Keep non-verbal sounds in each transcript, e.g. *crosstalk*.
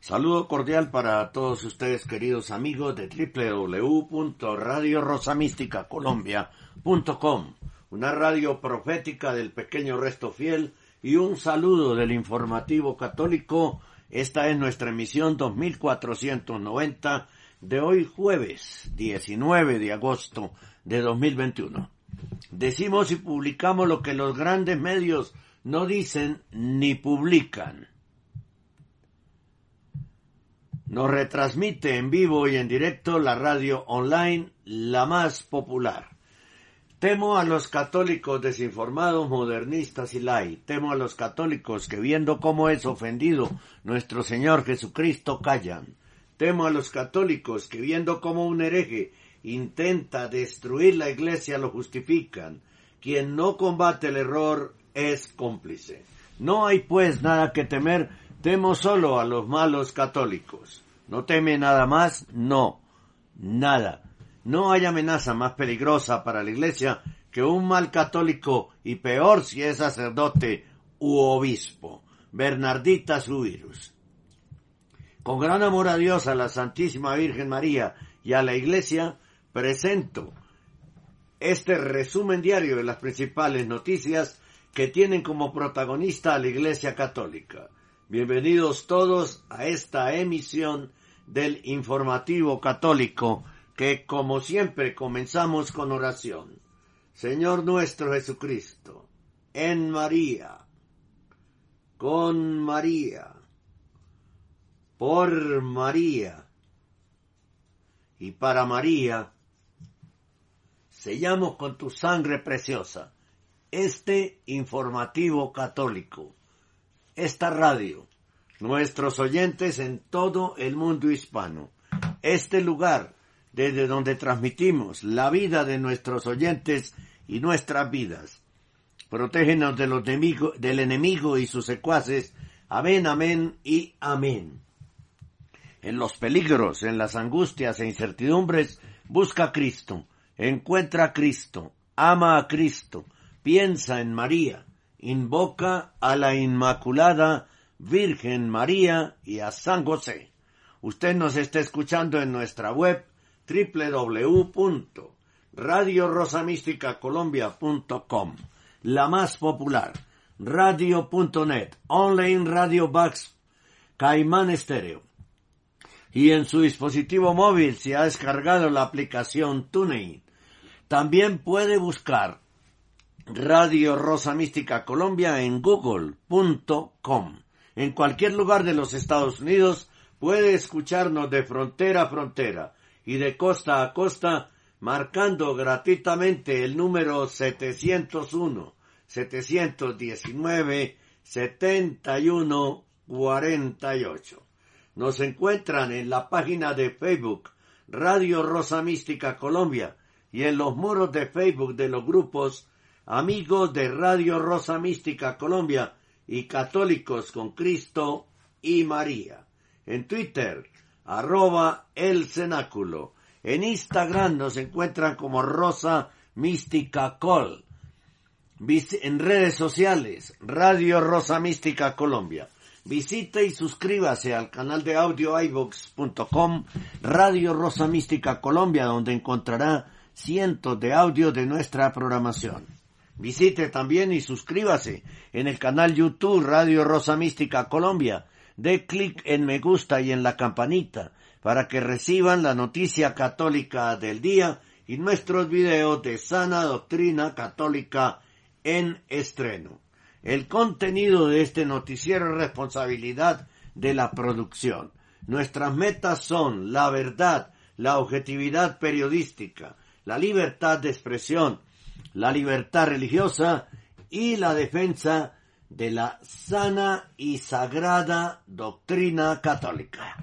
Saludo cordial para todos ustedes, queridos amigos de www.radiorosamisticacolombia.com, una radio profética del pequeño resto fiel y un saludo del informativo católico. Esta es nuestra emisión 2490 de hoy jueves 19 de agosto de 2021. Decimos y publicamos lo que los grandes medios no dicen ni publican. Nos retransmite en vivo y en directo la radio online, la más popular. Temo a los católicos desinformados, modernistas y lai. Temo a los católicos que viendo cómo es ofendido nuestro Señor Jesucristo callan. Temo a los católicos que viendo cómo un hereje intenta destruir la iglesia lo justifican. Quien no combate el error es cómplice. No hay pues nada que temer Temo solo a los malos católicos. ¿No teme nada más? No, nada. No hay amenaza más peligrosa para la Iglesia que un mal católico y peor si es sacerdote u obispo. Bernardita Subirus. Con gran amor a Dios, a la Santísima Virgen María y a la Iglesia, presento este resumen diario de las principales noticias que tienen como protagonista a la Iglesia Católica. Bienvenidos todos a esta emisión del informativo católico que como siempre comenzamos con oración. Señor nuestro Jesucristo, en María, con María, por María y para María, sellamos con tu sangre preciosa este informativo católico esta radio, nuestros oyentes en todo el mundo hispano, este lugar desde donde transmitimos la vida de nuestros oyentes y nuestras vidas. Protégenos de los del enemigo y sus secuaces. Amén, amén y amén. En los peligros, en las angustias e incertidumbres, busca a Cristo, encuentra a Cristo, ama a Cristo, piensa en María, invoca a la Inmaculada Virgen María y a San José. Usted nos está escuchando en nuestra web www.radiorosamísticacolombia.com, la más popular, radio.net, online radio box, Caimán Estéreo. Y en su dispositivo móvil se ha descargado la aplicación TuneIn. También puede buscar Radio Rosa Mística Colombia en google.com. En cualquier lugar de los Estados Unidos puede escucharnos de frontera a frontera y de costa a costa marcando gratuitamente el número 701 719 7148. Nos encuentran en la página de Facebook Radio Rosa Mística Colombia y en los muros de Facebook de los grupos amigos de Radio Rosa Mística Colombia y católicos con Cristo y María. En Twitter, arroba el cenáculo. En Instagram nos encuentran como Rosa Mística Col. En redes sociales, Radio Rosa Mística Colombia. Visite y suscríbase al canal de audio iVox.com, Radio Rosa Mística Colombia, donde encontrará cientos de audios de nuestra programación. Visite también y suscríbase en el canal YouTube Radio Rosa Mística Colombia. Dé clic en me gusta y en la campanita para que reciban la noticia católica del día y nuestros videos de sana doctrina católica en estreno. El contenido de este noticiero es responsabilidad de la producción. Nuestras metas son la verdad, la objetividad periodística, la libertad de expresión, la libertad religiosa y la defensa de la sana y sagrada doctrina católica.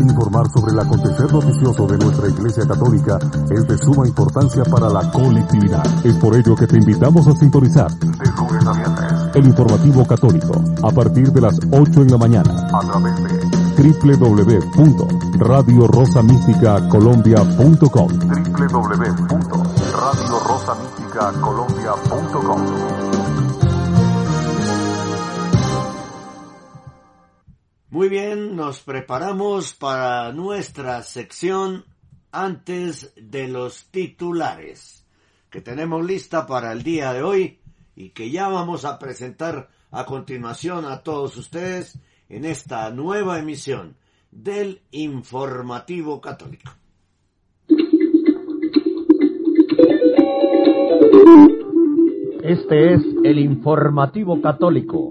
Informar sobre el acontecer noticioso de nuestra Iglesia Católica es de suma importancia para la colectividad. Es por ello que te invitamos a sintonizar de lunes a viernes el informativo católico a partir de las 8 en la mañana a través de www.radiorosamísticacolombia.com www.radiorosamísticacolombia.com Muy bien, nos preparamos para nuestra sección antes de los titulares que tenemos lista para el día de hoy y que ya vamos a presentar a continuación a todos ustedes en esta nueva emisión del Informativo Católico. Este es el Informativo Católico.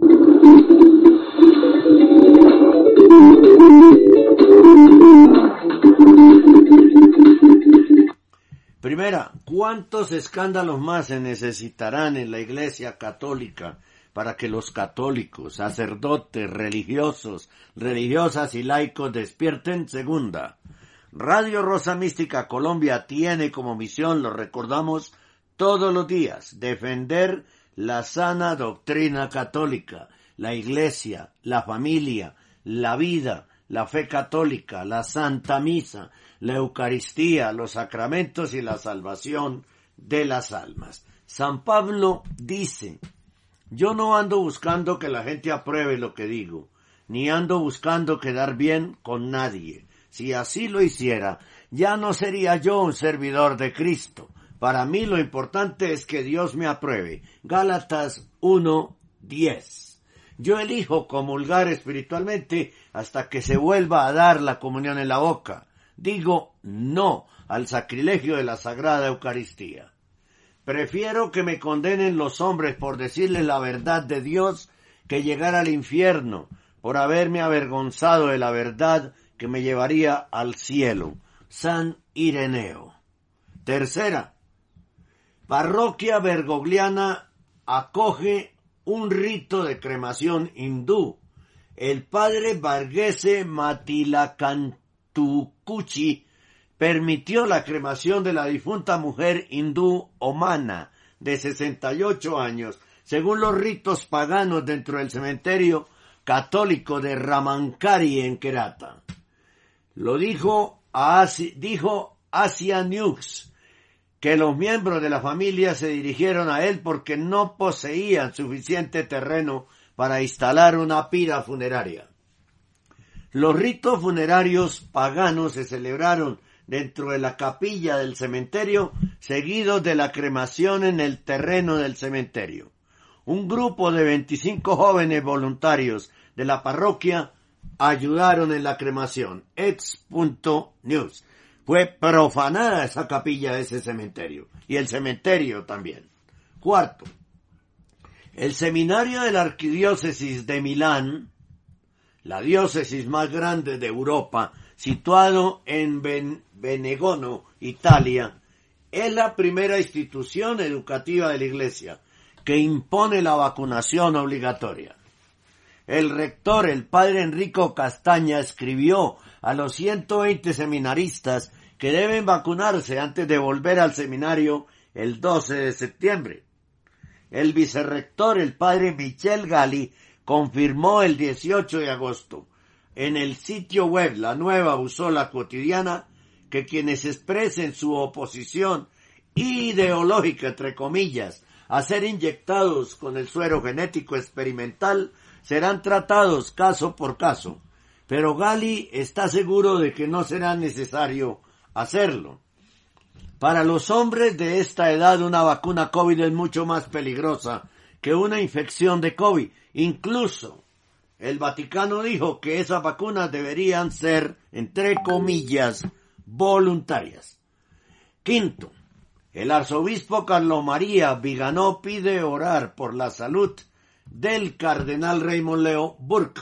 Primera, ¿cuántos escándalos más se necesitarán en la Iglesia Católica para que los católicos, sacerdotes, religiosos, religiosas y laicos despierten? Segunda, Radio Rosa Mística Colombia tiene como misión, lo recordamos todos los días, defender la sana doctrina católica, la Iglesia, la familia, la vida, la fe católica, la Santa Misa, la Eucaristía, los sacramentos y la salvación de las almas. San Pablo dice, yo no ando buscando que la gente apruebe lo que digo, ni ando buscando quedar bien con nadie. Si así lo hiciera, ya no sería yo un servidor de Cristo. Para mí lo importante es que Dios me apruebe. Gálatas 1.10. Yo elijo comulgar espiritualmente hasta que se vuelva a dar la comunión en la boca. Digo no al sacrilegio de la Sagrada Eucaristía. Prefiero que me condenen los hombres por decirles la verdad de Dios que llegar al infierno por haberme avergonzado de la verdad que me llevaría al cielo. San Ireneo. Tercera. Parroquia Bergogliana acoge un rito de cremación hindú. El padre Varghese Matilakantukuchi permitió la cremación de la difunta mujer hindú Omana, de 68 años, según los ritos paganos dentro del cementerio católico de Ramankari en Kerata. Lo dijo, dijo Asia News, que los miembros de la familia se dirigieron a él porque no poseían suficiente terreno para instalar una pira funeraria. Los ritos funerarios paganos se celebraron dentro de la capilla del cementerio, seguidos de la cremación en el terreno del cementerio. Un grupo de 25 jóvenes voluntarios de la parroquia ayudaron en la cremación. Ex.news. Fue profanada esa capilla de ese cementerio. Y el cementerio también. Cuarto. El seminario de la arquidiócesis de Milán, la diócesis más grande de Europa, situado en Benegono, Italia, es la primera institución educativa de la Iglesia que impone la vacunación obligatoria. El rector, el padre Enrico Castaña, escribió a los 120 seminaristas que deben vacunarse antes de volver al seminario el 12 de septiembre. El vicerrector, el padre Michel Gali, confirmó el 18 de agosto en el sitio web La Nueva Busola Cotidiana que quienes expresen su oposición ideológica, entre comillas, a ser inyectados con el suero genético experimental serán tratados caso por caso, pero Gali está seguro de que no será necesario hacerlo. Para los hombres de esta edad una vacuna COVID es mucho más peligrosa que una infección de COVID. Incluso el Vaticano dijo que esas vacunas deberían ser, entre comillas, voluntarias. Quinto, el arzobispo Carlos María Viganó pide orar por la salud del cardenal Raymond Leo Burke.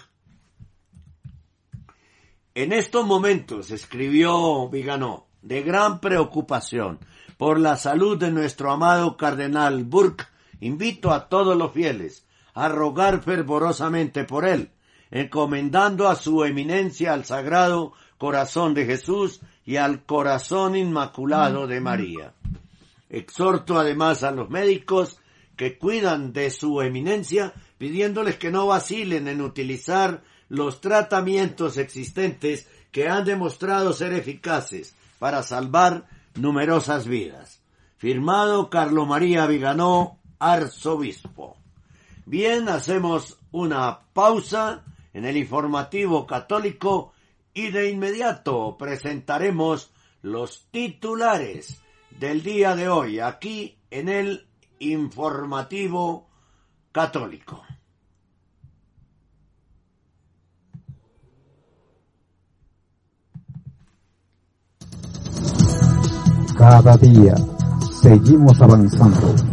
En estos momentos, escribió Viganó, de gran preocupación por la salud de nuestro amado cardenal Burke, invito a todos los fieles a rogar fervorosamente por él, encomendando a su eminencia al sagrado corazón de Jesús y al corazón inmaculado de María. Exhorto además a los médicos que cuidan de su eminencia, pidiéndoles que no vacilen en utilizar los tratamientos existentes que han demostrado ser eficaces para salvar numerosas vidas. Firmado Carlos María Viganó, arzobispo. Bien, hacemos una pausa en el informativo católico y de inmediato presentaremos los titulares del día de hoy aquí en el informativo católico. Cada día seguimos avanzando.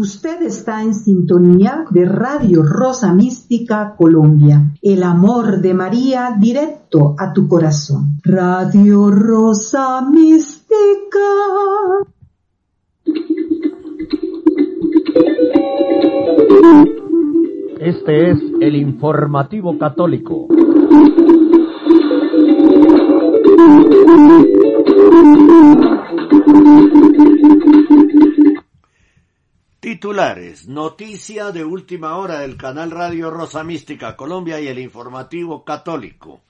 Usted está en sintonía de Radio Rosa Mística Colombia. El amor de María directo a tu corazón. Radio Rosa Mística. Este es el informativo católico. *laughs* Titulares. Noticia de última hora del canal Radio Rosa Mística Colombia y el informativo católico.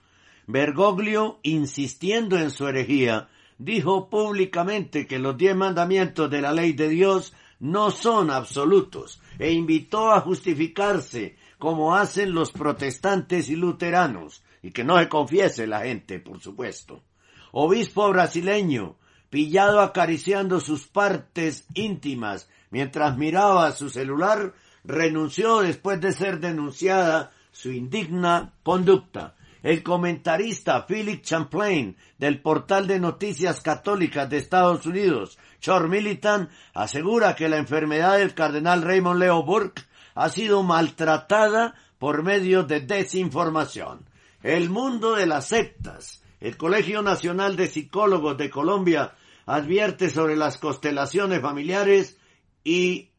Bergoglio, insistiendo en su herejía, dijo públicamente que los diez mandamientos de la ley de Dios no son absolutos e invitó a justificarse como hacen los protestantes y luteranos y que no se confiese la gente, por supuesto. Obispo brasileño, pillado acariciando sus partes íntimas mientras miraba su celular, renunció después de ser denunciada su indigna conducta. El comentarista Philip Champlain del portal de noticias católicas de Estados Unidos, Chor Militant, asegura que la enfermedad del cardenal Raymond Leo Burke ha sido maltratada por medio de desinformación. El mundo de las sectas. El Colegio Nacional de Psicólogos de Colombia advierte sobre las constelaciones familiares y.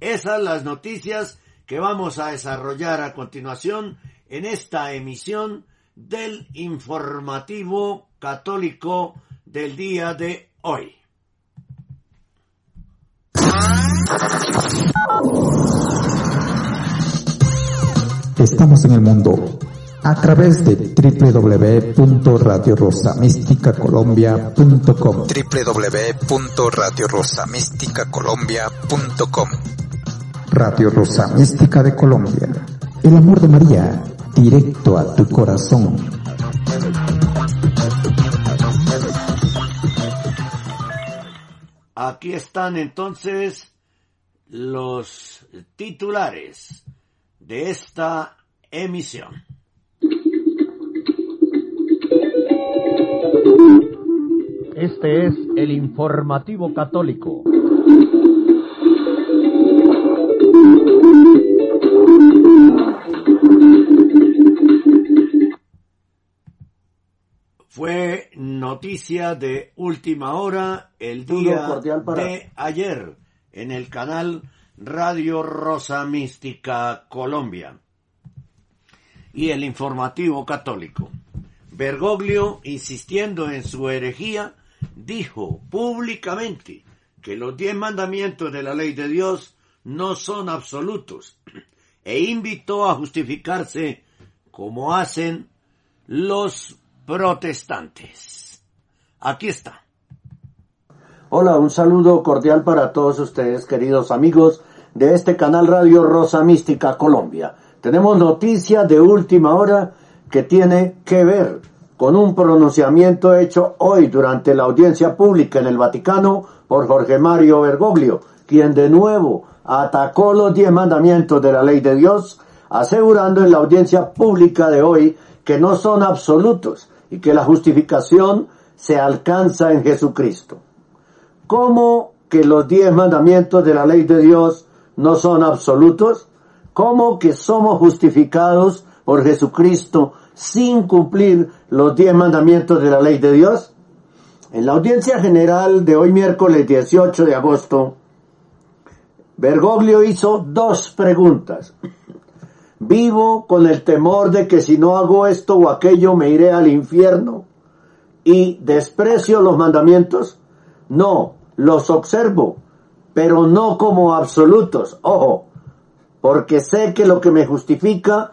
Esas las noticias que vamos a desarrollar a continuación en esta emisión del informativo católico del día de hoy. Estamos en el mundo a través de www.radiorosamísticacolombia.com www.radiorosamísticacolombia.com Radio Rosa Mística de Colombia. El amor de María, directo a tu corazón. Aquí están entonces los titulares de esta emisión. Este es el informativo católico. Fue noticia de última hora el día de ayer en el canal Radio Rosa Mística Colombia y el informativo católico. Bergoglio, insistiendo en su herejía, dijo públicamente que los diez mandamientos de la ley de Dios no son absolutos e invitó a justificarse como hacen los protestantes. Aquí está. Hola, un saludo cordial para todos ustedes, queridos amigos de este canal Radio Rosa Mística Colombia. Tenemos noticia de última hora que tiene que ver con un pronunciamiento hecho hoy durante la audiencia pública en el Vaticano por Jorge Mario Bergoglio, quien de nuevo atacó los diez mandamientos de la ley de Dios, asegurando en la audiencia pública de hoy que no son absolutos y que la justificación se alcanza en Jesucristo. ¿Cómo que los diez mandamientos de la ley de Dios no son absolutos? ¿Cómo que somos justificados por Jesucristo sin cumplir los diez mandamientos de la ley de Dios? En la audiencia general de hoy miércoles 18 de agosto, Bergoglio hizo dos preguntas. Vivo con el temor de que si no hago esto o aquello me iré al infierno y desprecio los mandamientos. No, los observo, pero no como absolutos. Ojo, porque sé que lo que me justifica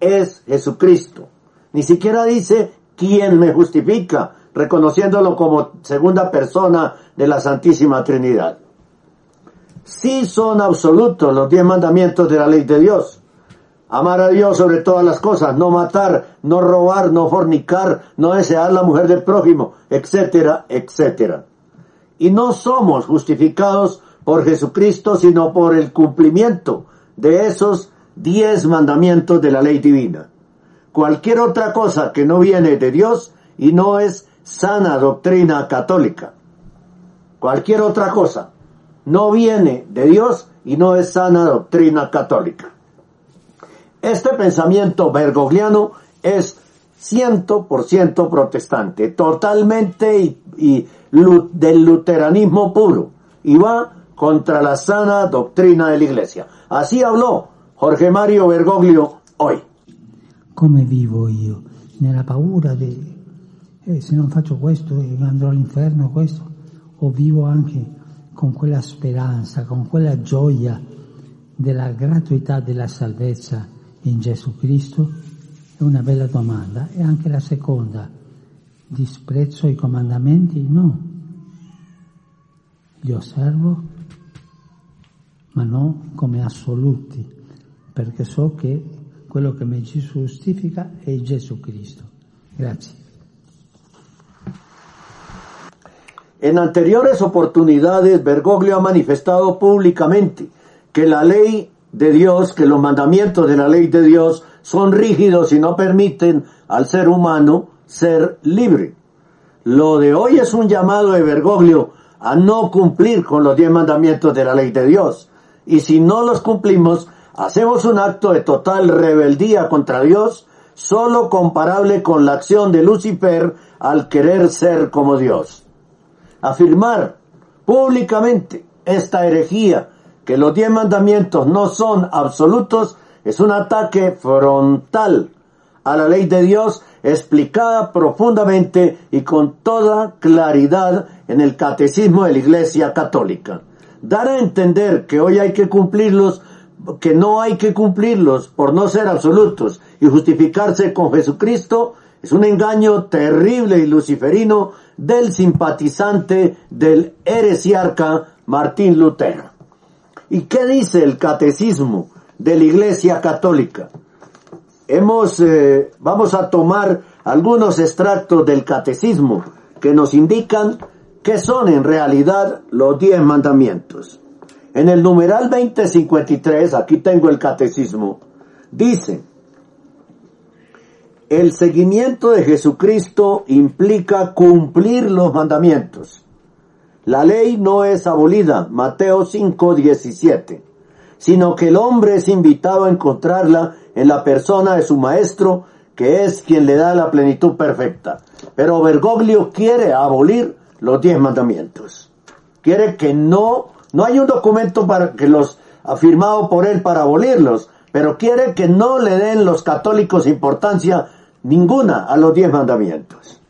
es Jesucristo. Ni siquiera dice quién me justifica, reconociéndolo como segunda persona de la Santísima Trinidad sí son absolutos los diez mandamientos de la ley de Dios. Amar a Dios sobre todas las cosas, no matar, no robar, no fornicar, no desear la mujer del prójimo, etcétera, etcétera. Y no somos justificados por Jesucristo, sino por el cumplimiento de esos diez mandamientos de la ley divina. Cualquier otra cosa que no viene de Dios y no es sana doctrina católica. Cualquier otra cosa no viene de Dios y no es sana doctrina católica. Este pensamiento bergogliano es 100% protestante, totalmente y, del luteranismo puro, y va contra la sana doctrina de la Iglesia. Así habló Jorge Mario Bergoglio hoy. Come vivo io? Nella paura di eh, se non faccio questo andrò all'inferno, questo, o vivo anche con quella speranza, con quella gioia della gratuità della salvezza in Gesù Cristo? È una bella domanda. E anche la seconda, disprezzo i comandamenti? No. Li osservo, ma non come assoluti, perché so che En anteriores oportunidades, Bergoglio ha manifestado públicamente que la ley de Dios, que los mandamientos de la ley de Dios son rígidos y no permiten al ser humano ser libre. Lo de hoy es un llamado de Bergoglio a no cumplir con los diez mandamientos de la ley de Dios. Y si no los cumplimos, hacemos un acto de total rebeldía contra Dios, solo comparable con la acción de Lucifer al querer ser como Dios afirmar públicamente esta herejía, que los diez mandamientos no son absolutos, es un ataque frontal a la ley de Dios explicada profundamente y con toda claridad en el catecismo de la Iglesia Católica. Dar a entender que hoy hay que cumplirlos, que no hay que cumplirlos por no ser absolutos y justificarse con Jesucristo es un engaño terrible y luciferino del simpatizante del heresiarca Martín Lutero. ¿Y qué dice el catecismo de la Iglesia Católica? Hemos, eh, vamos a tomar algunos extractos del catecismo que nos indican qué son en realidad los diez mandamientos. En el numeral 2053, aquí tengo el catecismo, dice, el seguimiento de Jesucristo implica cumplir los mandamientos. La ley no es abolida, Mateo 5, 17, sino que el hombre es invitado a encontrarla en la persona de su maestro, que es quien le da la plenitud perfecta. Pero Bergoglio quiere abolir los diez mandamientos. Quiere que no, no hay un documento para que los firmado por él para abolirlos, pero quiere que no le den los católicos importancia ninguna a los diez mandamientos.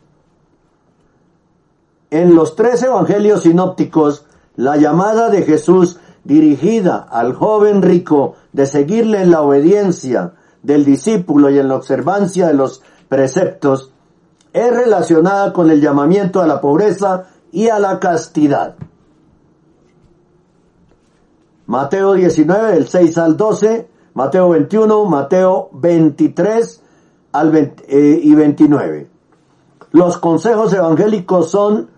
En los tres evangelios sinópticos, la llamada de Jesús dirigida al joven rico de seguirle en la obediencia del discípulo y en la observancia de los preceptos es relacionada con el llamamiento a la pobreza y a la castidad. Mateo 19, del 6 al 12, Mateo 21, Mateo 23 al eh, y 29. Los consejos evangélicos son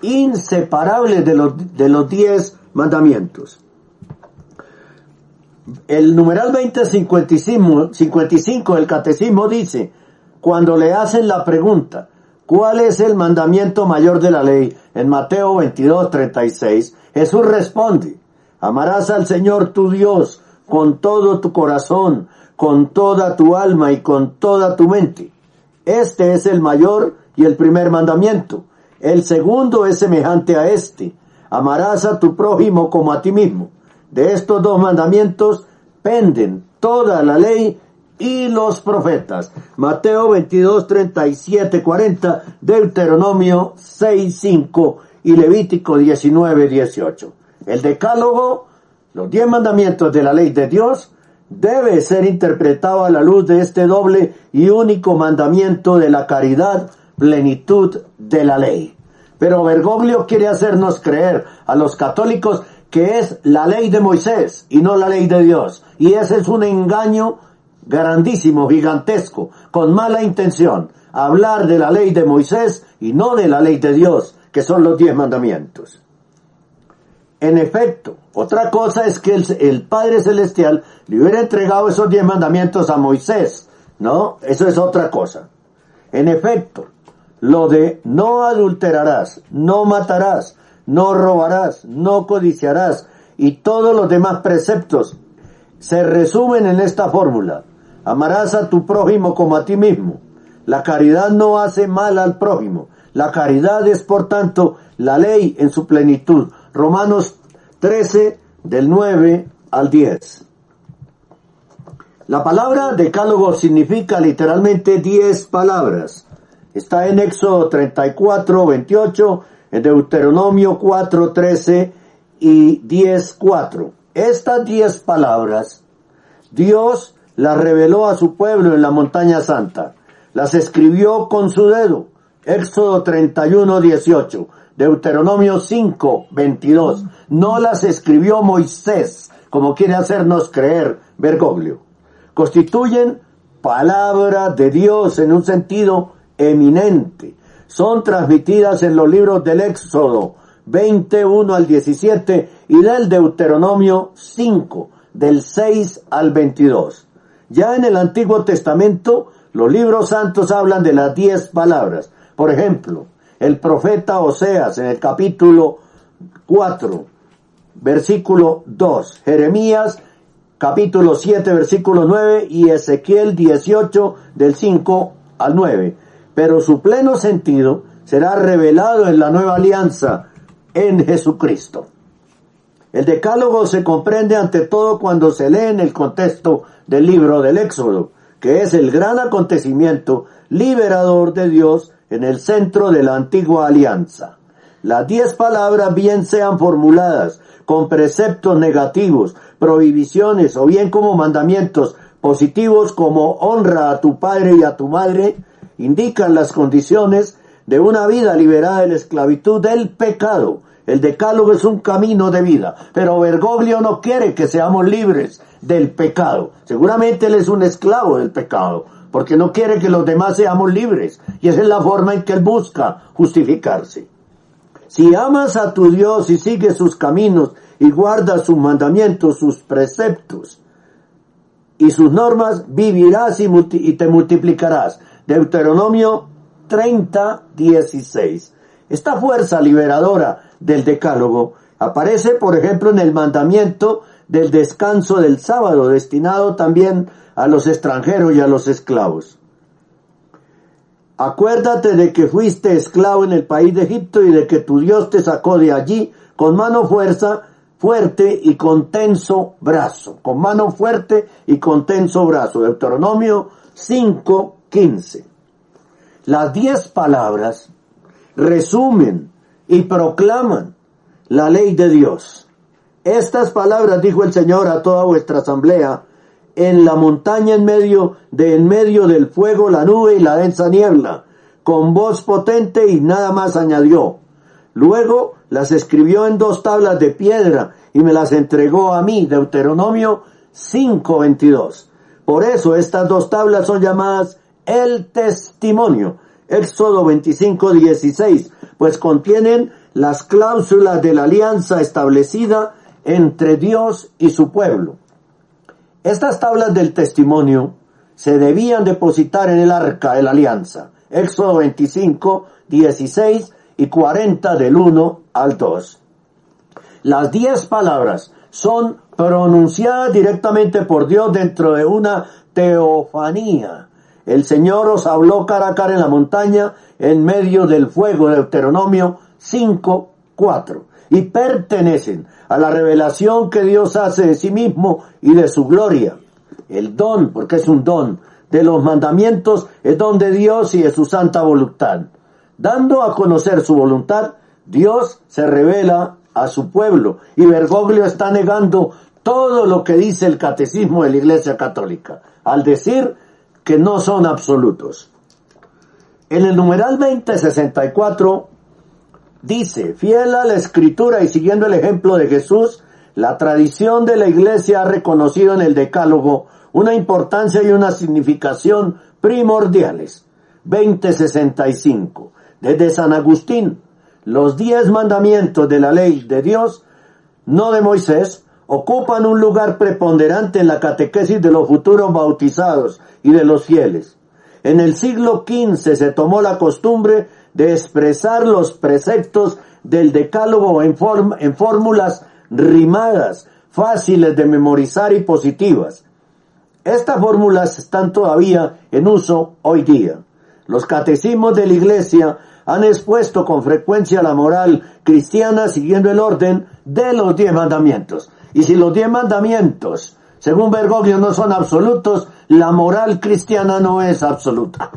inseparables de los, de los diez mandamientos. El numeral 2055 55 del catecismo dice, cuando le hacen la pregunta, ¿cuál es el mandamiento mayor de la ley? En Mateo 22, 36, Jesús responde, amarás al Señor tu Dios con todo tu corazón, con toda tu alma y con toda tu mente. Este es el mayor y el primer mandamiento. El segundo es semejante a este. Amarás a tu prójimo como a ti mismo. De estos dos mandamientos penden toda la ley y los profetas. Mateo 22, 37, 40, Deuteronomio 6, 5 y Levítico 19, 18. El decálogo, los diez mandamientos de la ley de Dios, debe ser interpretado a la luz de este doble y único mandamiento de la caridad, plenitud de la ley. Pero Bergoglio quiere hacernos creer a los católicos que es la ley de Moisés y no la ley de Dios. Y ese es un engaño grandísimo, gigantesco, con mala intención. Hablar de la ley de Moisés y no de la ley de Dios, que son los diez mandamientos. En efecto, otra cosa es que el, Padre Celestial le hubiera entregado esos diez mandamientos a Moisés, ¿no? Eso es otra cosa. En efecto, lo de no adulterarás, no matarás, no robarás, no codiciarás y todos los demás preceptos se resumen en esta fórmula. Amarás a tu prójimo como a ti mismo. La caridad no hace mal al prójimo. La caridad es, por tanto, la ley en su plenitud. Romanos 13, del 9 al 10. La palabra decálogo significa literalmente 10 palabras. Está en Éxodo 34, 28, en Deuteronomio 4, 13 y 10, 4. Estas 10 palabras, Dios las reveló a su pueblo en la montaña santa. Las escribió con su dedo. Éxodo 31, 18. Deuteronomio 5, 22. No las escribió Moisés, como quiere hacernos creer Bergoglio. Constituyen palabra de Dios en un sentido eminente. Son transmitidas en los libros del Éxodo 21 al 17 y del Deuteronomio 5, del 6 al 22. Ya en el Antiguo Testamento, los libros santos hablan de las diez palabras. Por ejemplo, el profeta Oseas en el capítulo 4, versículo 2, Jeremías capítulo 7, versículo 9 y Ezequiel 18 del 5 al 9 pero su pleno sentido será revelado en la nueva alianza en Jesucristo. El decálogo se comprende ante todo cuando se lee en el contexto del libro del Éxodo, que es el gran acontecimiento liberador de Dios en el centro de la antigua alianza. Las diez palabras bien sean formuladas con preceptos negativos, prohibiciones o bien como mandamientos positivos como honra a tu padre y a tu madre, indican las condiciones de una vida liberada de la esclavitud del pecado. El decálogo es un camino de vida, pero Bergoglio no quiere que seamos libres del pecado. Seguramente él es un esclavo del pecado, porque no quiere que los demás seamos libres, y esa es la forma en que él busca justificarse. Si amas a tu Dios y sigues sus caminos y guardas sus mandamientos, sus preceptos y sus normas, vivirás y, te multiplicarás. Deuteronomio 30, 16. Esta fuerza liberadora del decálogo aparece, por ejemplo, en el mandamiento del descanso del sábado, destinado también a los extranjeros y a los esclavos. Acuérdate de que fuiste esclavo en el país de Egipto y de que tu Dios te sacó de allí con mano fuerza, fuerte y con tenso brazo. Con mano fuerte y con tenso brazo. Deuteronomio 5, 15. Las diez palabras resumen y proclaman la ley de Dios. Estas palabras dijo el Señor a toda vuestra asamblea en la montaña en medio de en medio del fuego, la nube y la densa niebla, con voz potente y nada más añadió. Luego las escribió en dos tablas de piedra y me las entregó a mí, Deuteronomio 5:22. Por eso estas dos tablas son llamadas el testimonio, Éxodo 25:16, pues contienen las cláusulas de la alianza establecida entre Dios y su pueblo. Estas tablas del testimonio se debían depositar en el arca de la alianza. Éxodo 25, 16 y 40 del 1 al 2. Las diez palabras son pronunciadas directamente por Dios dentro de una teofanía. El Señor os habló cara a cara en la montaña en medio del fuego, Deuteronomio 5, 4. Y pertenecen a la revelación que Dios hace de sí mismo y de su gloria. El don, porque es un don, de los mandamientos es don de Dios y de su santa voluntad. Dando a conocer su voluntad, Dios se revela a su pueblo y Bergoglio está negando todo lo que dice el catecismo de la Iglesia Católica, al decir que no son absolutos. En el numeral 2064 Dice, fiel a la escritura y siguiendo el ejemplo de Jesús, la tradición de la iglesia ha reconocido en el decálogo una importancia y una significación primordiales. 2065. Desde San Agustín, los diez mandamientos de la ley de Dios, no de Moisés, ocupan un lugar preponderante en la catequesis de los futuros bautizados y de los fieles. En el siglo XV se tomó la costumbre de expresar los preceptos del decálogo en, en fórmulas rimadas, fáciles de memorizar y positivas. Estas fórmulas están todavía en uso hoy día. Los catecismos de la Iglesia han expuesto con frecuencia la moral cristiana siguiendo el orden de los diez mandamientos. Y si los diez mandamientos, según Bergoglio, no son absolutos, la moral cristiana no es absoluta.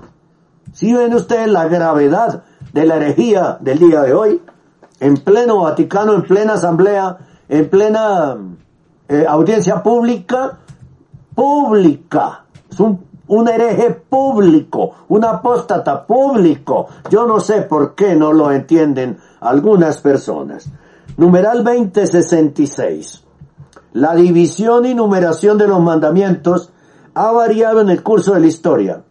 Si ven ustedes la gravedad de la herejía del día de hoy, en pleno Vaticano, en plena asamblea, en plena eh, audiencia pública, pública, es un, un hereje público, un apóstata público. Yo no sé por qué no lo entienden algunas personas. Numeral 2066. La división y numeración de los mandamientos ha variado en el curso de la historia.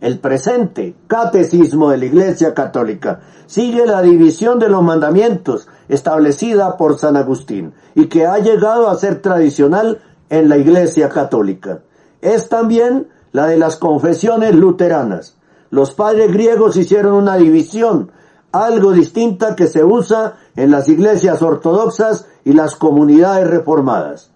El presente catecismo de la Iglesia Católica sigue la división de los mandamientos establecida por San Agustín y que ha llegado a ser tradicional en la Iglesia Católica. Es también la de las confesiones luteranas. Los padres griegos hicieron una división, algo distinta que se usa en las iglesias ortodoxas y las comunidades reformadas.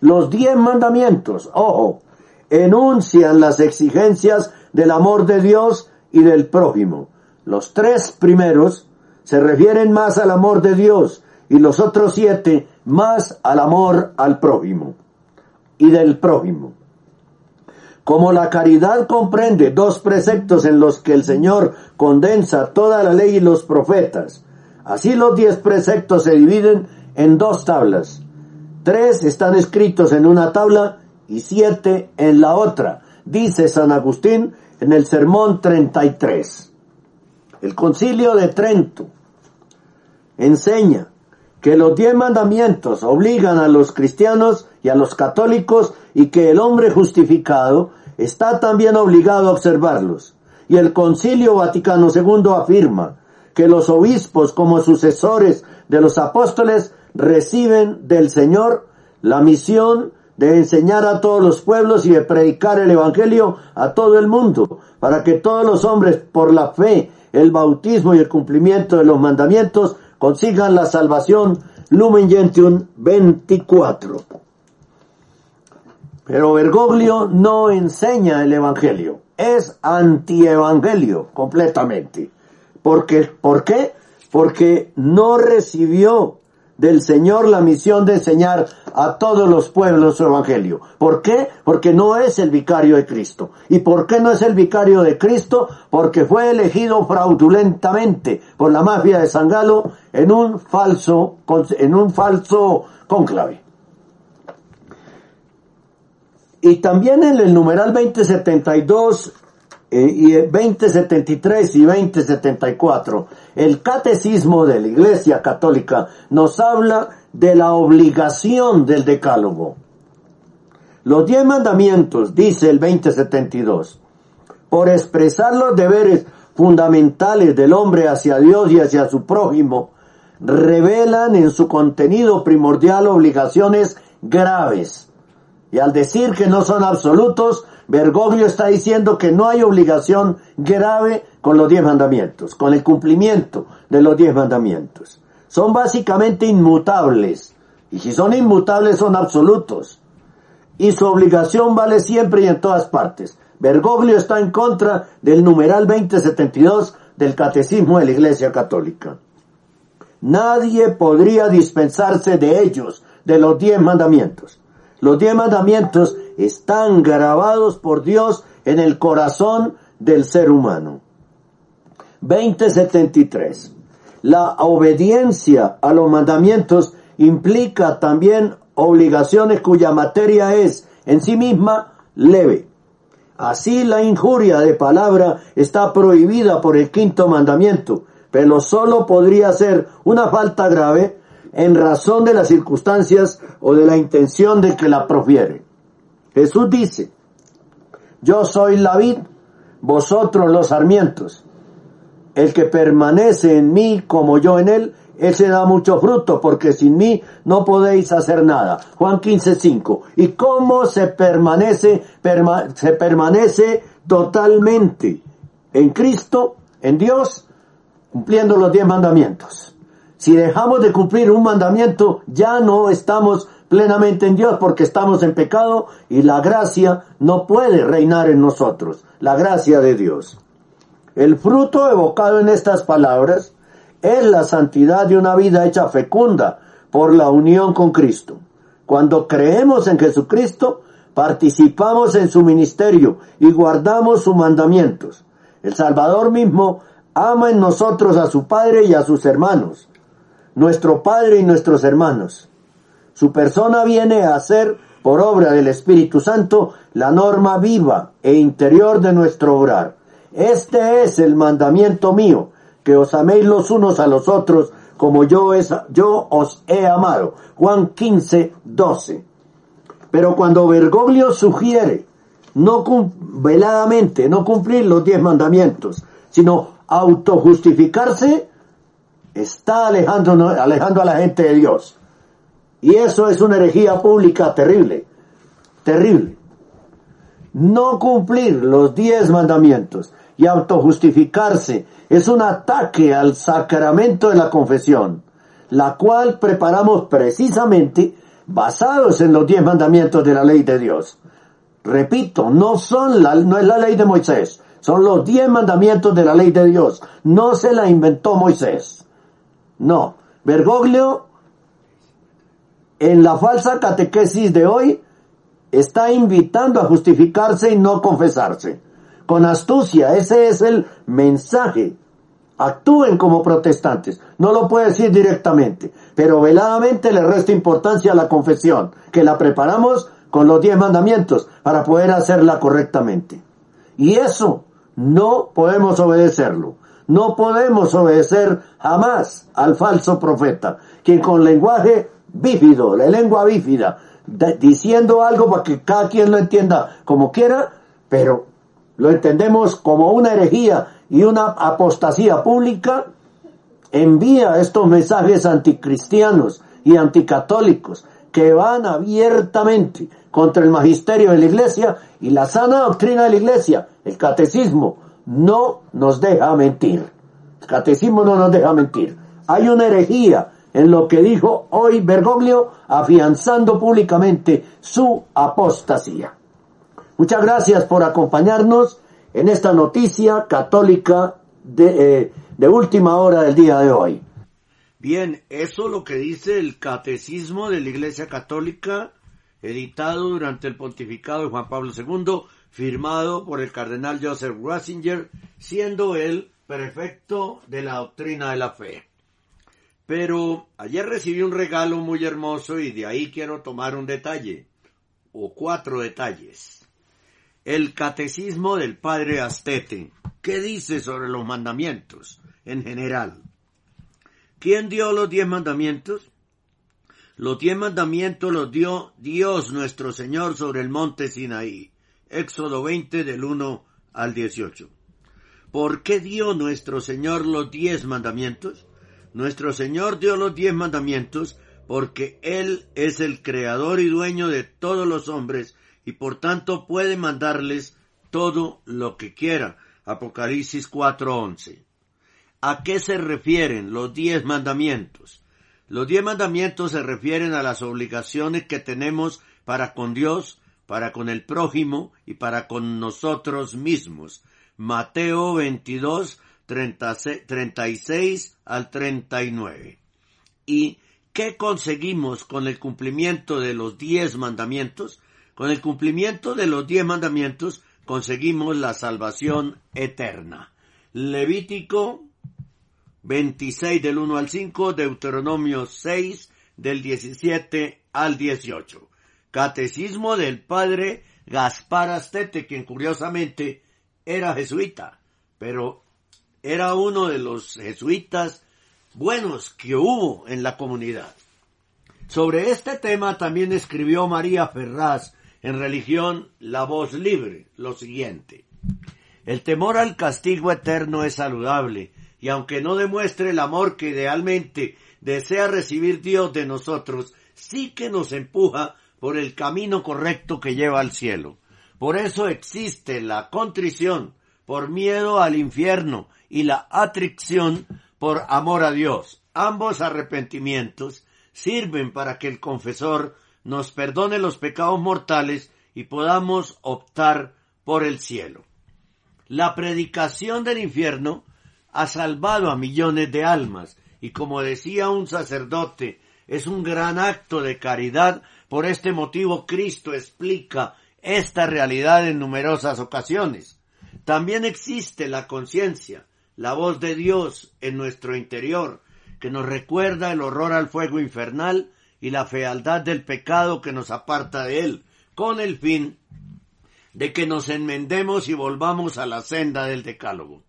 Los diez mandamientos, ojo, enuncian las exigencias del amor de Dios y del prójimo. Los tres primeros se refieren más al amor de Dios y los otros siete más al amor al prójimo y del prójimo. Como la caridad comprende dos preceptos en los que el Señor condensa toda la ley y los profetas, así los diez preceptos se dividen en dos tablas. Tres están escritos en una tabla y siete en la otra, dice San Agustín en el Sermón 33. El concilio de Trento enseña que los diez mandamientos obligan a los cristianos y a los católicos y que el hombre justificado está también obligado a observarlos. Y el concilio Vaticano II afirma que los obispos como sucesores de los apóstoles reciben del Señor la misión de enseñar a todos los pueblos y de predicar el Evangelio a todo el mundo, para que todos los hombres, por la fe, el bautismo y el cumplimiento de los mandamientos, consigan la salvación. Lumen Gentium 24. Pero Bergoglio no enseña el Evangelio, es antievangelio completamente. Porque, ¿Por qué? Porque no recibió del Señor la misión de enseñar a todos los pueblos su evangelio. ¿Por qué? Porque no es el vicario de Cristo. ¿Y por qué no es el vicario de Cristo? Porque fue elegido fraudulentamente por la mafia de San Galo en un falso, en un falso cónclave. Y también en el numeral 2072 eh, y 2073 y 2074, el catecismo de la Iglesia Católica nos habla de la obligación del decálogo. Los diez mandamientos, dice el 2072, por expresar los deberes fundamentales del hombre hacia Dios y hacia su prójimo, revelan en su contenido primordial obligaciones graves. Y al decir que no son absolutos, Bergoglio está diciendo que no hay obligación grave con los diez mandamientos, con el cumplimiento de los diez mandamientos. Son básicamente inmutables. Y si son inmutables son absolutos. Y su obligación vale siempre y en todas partes. Bergoglio está en contra del numeral 2072 del Catecismo de la Iglesia Católica. Nadie podría dispensarse de ellos, de los diez mandamientos. Los diez mandamientos están grabados por Dios en el corazón del ser humano. 2073. La obediencia a los mandamientos implica también obligaciones cuya materia es en sí misma leve. Así la injuria de palabra está prohibida por el quinto mandamiento, pero solo podría ser una falta grave en razón de las circunstancias o de la intención de que la profiere. Jesús dice, yo soy la vid, vosotros los sarmientos. El que permanece en mí como yo en él, ese da mucho fruto, porque sin mí no podéis hacer nada. Juan 15, 5. ¿Y cómo se permanece? se permanece totalmente en Cristo, en Dios, cumpliendo los diez mandamientos. Si dejamos de cumplir un mandamiento, ya no estamos plenamente en Dios porque estamos en pecado y la gracia no puede reinar en nosotros, la gracia de Dios. El fruto evocado en estas palabras es la santidad de una vida hecha fecunda por la unión con Cristo. Cuando creemos en Jesucristo, participamos en su ministerio y guardamos sus mandamientos. El Salvador mismo ama en nosotros a su Padre y a sus hermanos nuestro Padre y nuestros hermanos. Su persona viene a ser, por obra del Espíritu Santo, la norma viva e interior de nuestro obrar. Este es el mandamiento mío, que os améis los unos a los otros como yo, os he amado. Juan 15, 12. Pero cuando Bergoglio sugiere no veladamente no cumplir los diez mandamientos, sino autojustificarse, está alejando, alejando a la gente de Dios. Y eso es una herejía pública terrible, terrible. No cumplir los diez mandamientos y autojustificarse es un ataque al sacramento de la confesión, la cual preparamos precisamente basados en los diez mandamientos de la ley de Dios. Repito, no son la, no es la ley de Moisés, son los diez mandamientos de la ley de Dios. No se la inventó Moisés. No, Bergoglio en la falsa catequesis de hoy está invitando a justificarse y no confesarse. Con astucia, ese es el mensaje. Actúen como protestantes. No lo puede decir directamente, pero veladamente le resta importancia a la confesión, que la preparamos con los diez mandamientos para poder hacerla correctamente. Y eso no podemos obedecerlo. No podemos obedecer jamás al falso profeta, quien con lenguaje bífido, la lengua bífida, diciendo algo para que cada quien lo entienda como quiera, pero lo entendemos como una herejía y una apostasía pública, envía estos mensajes anticristianos y anticatólicos que van abiertamente contra el magisterio de la iglesia y la sana doctrina de la iglesia, el catecismo, no nos deja mentir. El catecismo no nos deja mentir. Hay una herejía en lo que dijo hoy Bergoglio, afianzando públicamente su apostasía. Muchas gracias por acompañarnos en esta noticia católica de, eh, de última hora del día de hoy. Bien, eso lo que dice el Catecismo de la Iglesia Católica, editado durante el pontificado de Juan Pablo II, firmado por el cardenal Joseph Ratzinger, siendo él prefecto de la doctrina de la fe. Pero ayer recibí un regalo muy hermoso y de ahí quiero tomar un detalle, o cuatro detalles. El catecismo del padre Astete. ¿Qué dice sobre los mandamientos en general? ¿Quién dio los diez mandamientos? Los diez mandamientos los dio Dios nuestro Señor sobre el monte Sinaí. Éxodo 20 del 1 al 18. ¿Por qué dio nuestro Señor los diez mandamientos? Nuestro Señor dio los diez mandamientos porque Él es el creador y dueño de todos los hombres y por tanto puede mandarles todo lo que quiera. Apocalipsis 4:11. ¿A qué se refieren los diez mandamientos? Los diez mandamientos se refieren a las obligaciones que tenemos para con Dios, para con el prójimo y para con nosotros mismos. Mateo 22, 36 al 39. ¿Y qué conseguimos con el cumplimiento de los diez mandamientos? Con el cumplimiento de los diez mandamientos conseguimos la salvación eterna. Levítico 26 del 1 al 5, Deuteronomio 6 del 17 al 18. Catecismo del padre Gaspar Astete, quien curiosamente era jesuita, pero era uno de los jesuitas buenos que hubo en la comunidad. Sobre este tema también escribió María Ferraz en Religión La Voz Libre lo siguiente. El temor al castigo eterno es saludable, y aunque no demuestre el amor que idealmente desea recibir Dios de nosotros, sí que nos empuja por el camino correcto que lleva al cielo. Por eso existe la contrición por miedo al infierno y la atricción por amor a Dios. Ambos arrepentimientos sirven para que el confesor nos perdone los pecados mortales y podamos optar por el cielo. La predicación del infierno ha salvado a millones de almas y como decía un sacerdote, es un gran acto de caridad. Por este motivo Cristo explica esta realidad en numerosas ocasiones. También existe la conciencia, la voz de Dios en nuestro interior, que nos recuerda el horror al fuego infernal y la fealdad del pecado que nos aparta de él, con el fin de que nos enmendemos y volvamos a la senda del decálogo.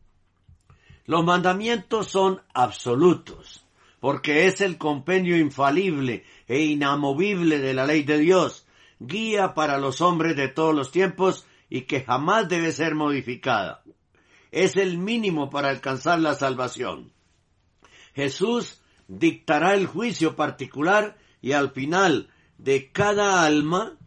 Los mandamientos son absolutos, porque es el compendio infalible e inamovible de la ley de Dios, guía para los hombres de todos los tiempos y que jamás debe ser modificada. Es el mínimo para alcanzar la salvación. Jesús dictará el juicio particular y al final de cada alma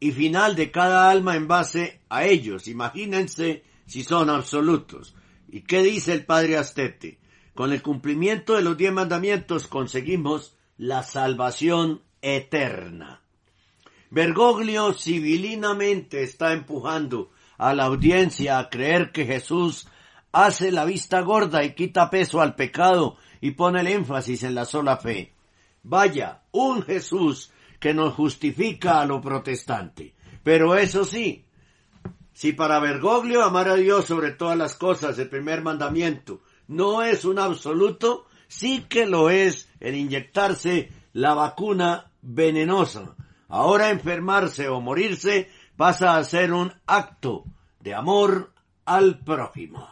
y final de cada alma en base a ellos. Imagínense si son absolutos. ¿Y qué dice el padre Astete? Con el cumplimiento de los diez mandamientos conseguimos la salvación eterna. Bergoglio civilinamente está empujando a la audiencia a creer que Jesús hace la vista gorda y quita peso al pecado y pone el énfasis en la sola fe. Vaya, un Jesús que nos justifica a lo protestante. Pero eso sí, si para Bergoglio amar a Dios sobre todas las cosas, el primer mandamiento, no es un absoluto, sí que lo es el inyectarse la vacuna venenosa. Ahora enfermarse o morirse pasa a ser un acto de amor al prójimo.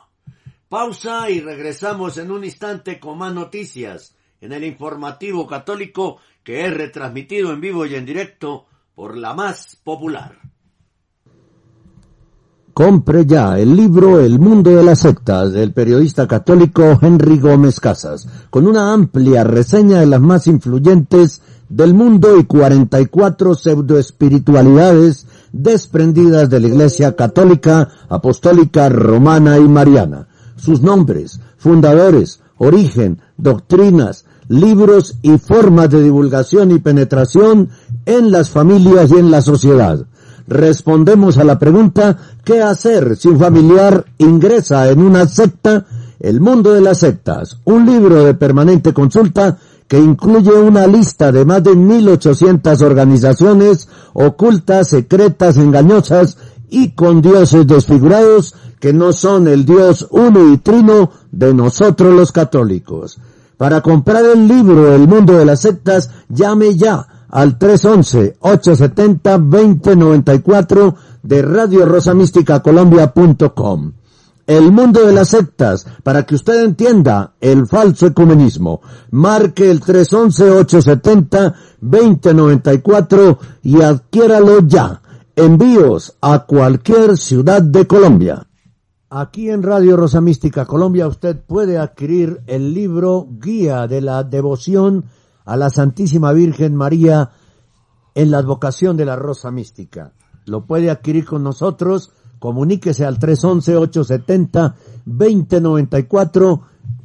Pausa y regresamos en un instante con más noticias en el informativo católico que es retransmitido en vivo y en directo por la más popular. Compre ya el libro El mundo de las sectas del periodista católico Henry Gómez Casas, con una amplia reseña de las más influyentes del mundo y 44 pseudoespiritualidades desprendidas de la Iglesia católica, apostólica, romana y mariana. Sus nombres, fundadores, origen, doctrinas, libros y formas de divulgación y penetración en las familias y en la sociedad respondemos a la pregunta ¿qué hacer si un familiar ingresa en una secta El mundo de las sectas, un libro de permanente consulta que incluye una lista de más de 1800 organizaciones ocultas, secretas, engañosas y con dioses desfigurados que no son el Dios uno y trino de nosotros los católicos. Para comprar el libro El mundo de las sectas, llame ya al 311-870-2094 de Radio Rosa Mística Colombia.com. El mundo de las sectas, para que usted entienda el falso ecumenismo. Marque el 311-870-2094 y adquiéralo ya. Envíos a cualquier ciudad de Colombia. Aquí en Radio Rosa Mística Colombia usted puede adquirir el libro Guía de la Devoción a la Santísima Virgen María en la advocación de la Rosa Mística. Lo puede adquirir con nosotros, comuníquese al 311-870-2094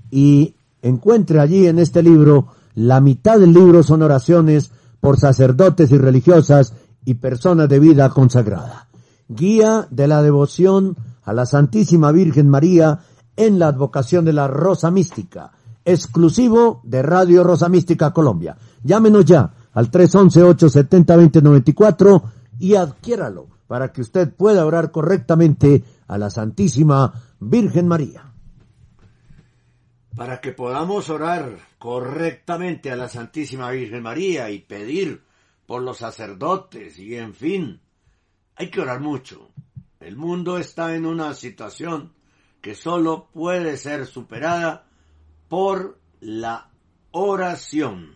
y encuentre allí en este libro, la mitad del libro son oraciones por sacerdotes y religiosas y personas de vida consagrada. Guía de la devoción a la Santísima Virgen María en la advocación de la Rosa Mística, exclusivo de Radio Rosa Mística Colombia. Llámenos ya al 311-870-2094 y adquiéralo para que usted pueda orar correctamente a la Santísima Virgen María. Para que podamos orar correctamente a la Santísima Virgen María y pedir por los sacerdotes y en fin, hay que orar mucho. El mundo está en una situación que solo puede ser superada por la oración.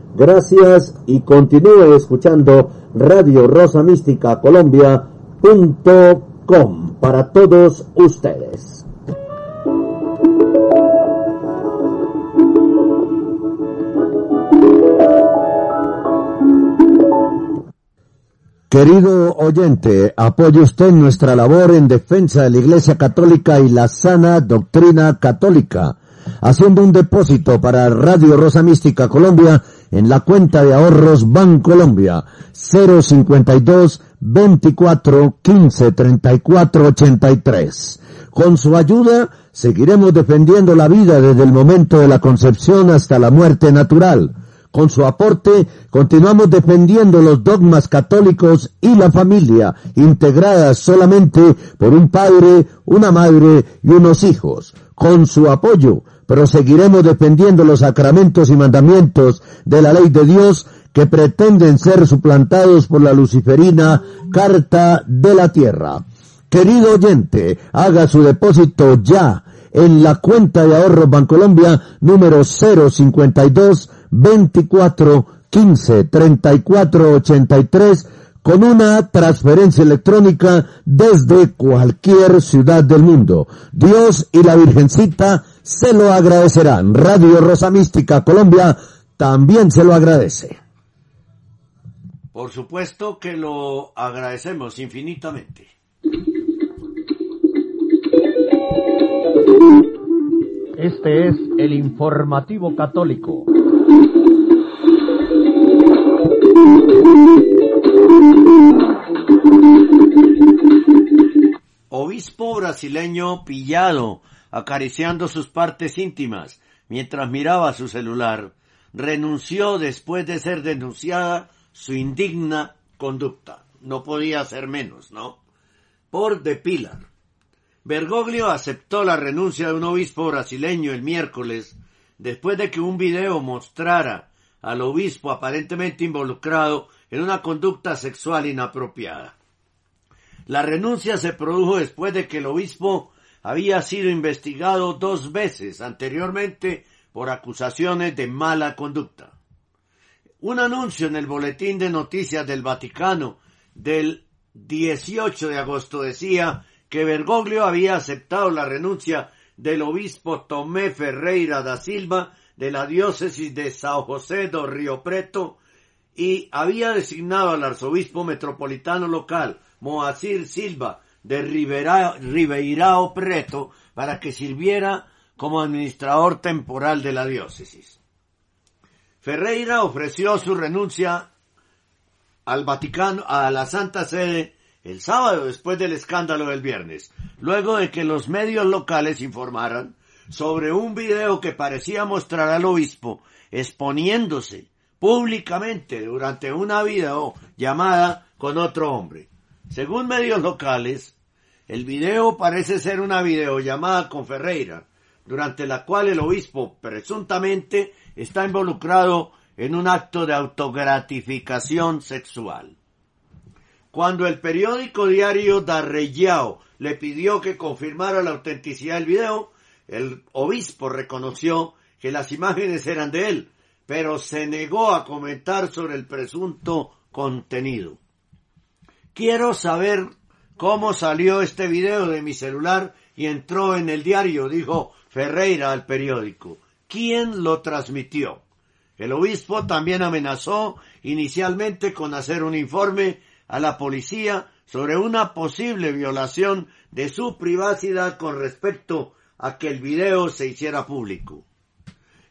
Gracias y continúe escuchando Radio Rosa Mística Colombia.com para todos ustedes. Querido oyente, apoye usted nuestra labor en defensa de la Iglesia Católica y la sana doctrina católica, haciendo un depósito para Radio Rosa Mística Colombia en la cuenta de ahorros Bancolombia 052 24 15 34 83. Con su ayuda seguiremos defendiendo la vida desde el momento de la concepción hasta la muerte natural con su aporte, continuamos defendiendo los dogmas católicos y la familia, integradas solamente por un padre, una madre y unos hijos. Con su apoyo, proseguiremos defendiendo los sacramentos y mandamientos de la ley de Dios que pretenden ser suplantados por la luciferina Carta de la Tierra. Querido oyente, haga su depósito ya en la cuenta de ahorro Bancolombia número 052 24 15 34 83 con una transferencia electrónica desde cualquier ciudad del mundo. Dios y la Virgencita se lo agradecerán. Radio Rosa Mística Colombia también se lo agradece. Por supuesto que lo agradecemos infinitamente. Este es el informativo católico. Obispo brasileño pillado acariciando sus partes íntimas mientras miraba su celular, renunció después de ser denunciada su indigna conducta. No podía ser menos, ¿no? Por The Pilar. Bergoglio aceptó la renuncia de un obispo brasileño el miércoles después de que un video mostrara al obispo aparentemente involucrado en una conducta sexual inapropiada. La renuncia se produjo después de que el obispo había sido investigado dos veces anteriormente por acusaciones de mala conducta. Un anuncio en el boletín de noticias del Vaticano del 18 de agosto decía que Bergoglio había aceptado la renuncia del obispo Tomé Ferreira da Silva de la diócesis de Sao José do Río Preto y había designado al arzobispo metropolitano local, Moacir Silva, de Ribeirao Preto, para que sirviera como administrador temporal de la diócesis. Ferreira ofreció su renuncia al Vaticano, a la Santa Sede, el sábado después del escándalo del viernes, luego de que los medios locales informaran sobre un video que parecía mostrar al obispo exponiéndose públicamente durante una video llamada con otro hombre. Según medios locales, el video parece ser una videollamada con Ferreira, durante la cual el obispo presuntamente está involucrado en un acto de autogratificación sexual. Cuando el periódico diario Darrellao le pidió que confirmara la autenticidad del video, el obispo reconoció que las imágenes eran de él, pero se negó a comentar sobre el presunto contenido. Quiero saber cómo salió este video de mi celular y entró en el diario, dijo Ferreira al periódico. ¿Quién lo transmitió? El obispo también amenazó inicialmente con hacer un informe a la policía sobre una posible violación de su privacidad con respecto a que el video se hiciera público.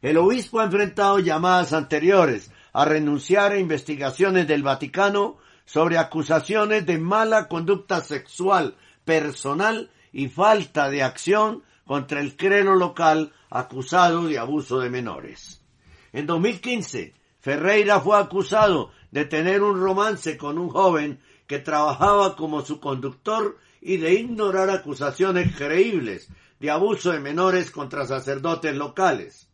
El obispo ha enfrentado llamadas anteriores a renunciar a investigaciones del Vaticano sobre acusaciones de mala conducta sexual personal y falta de acción contra el clero local acusado de abuso de menores. En 2015, Ferreira fue acusado de tener un romance con un joven que trabajaba como su conductor y de ignorar acusaciones creíbles de abuso de menores contra sacerdotes locales.